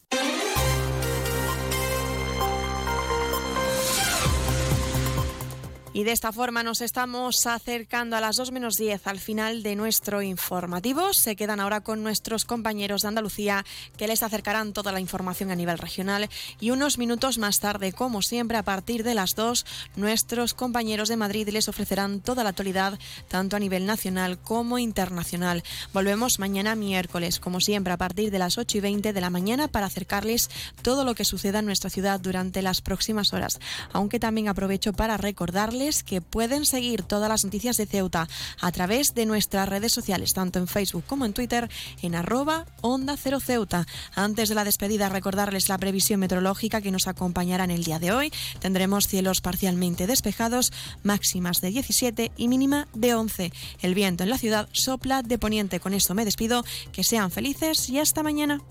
Y de esta forma nos estamos acercando a las 2 menos 10 al final de nuestro informativo. Se quedan ahora con nuestros compañeros de Andalucía que les acercarán toda la información a nivel regional. Y unos minutos más tarde, como siempre, a partir de las 2, nuestros compañeros de Madrid les ofrecerán toda la actualidad, tanto a nivel nacional como internacional. Volvemos mañana miércoles, como siempre, a partir de las 8 y 20 de la mañana para acercarles todo lo que suceda en nuestra ciudad durante las próximas horas. Aunque también aprovecho para que pueden seguir todas las noticias de Ceuta a través de nuestras redes sociales, tanto en Facebook como en Twitter, en arroba Onda Cero Ceuta. Antes de la despedida, recordarles la previsión meteorológica que nos acompañará en el día de hoy. Tendremos cielos parcialmente despejados, máximas de 17 y mínima de 11. El viento en la ciudad sopla de poniente. Con esto me despido. Que sean felices y hasta mañana.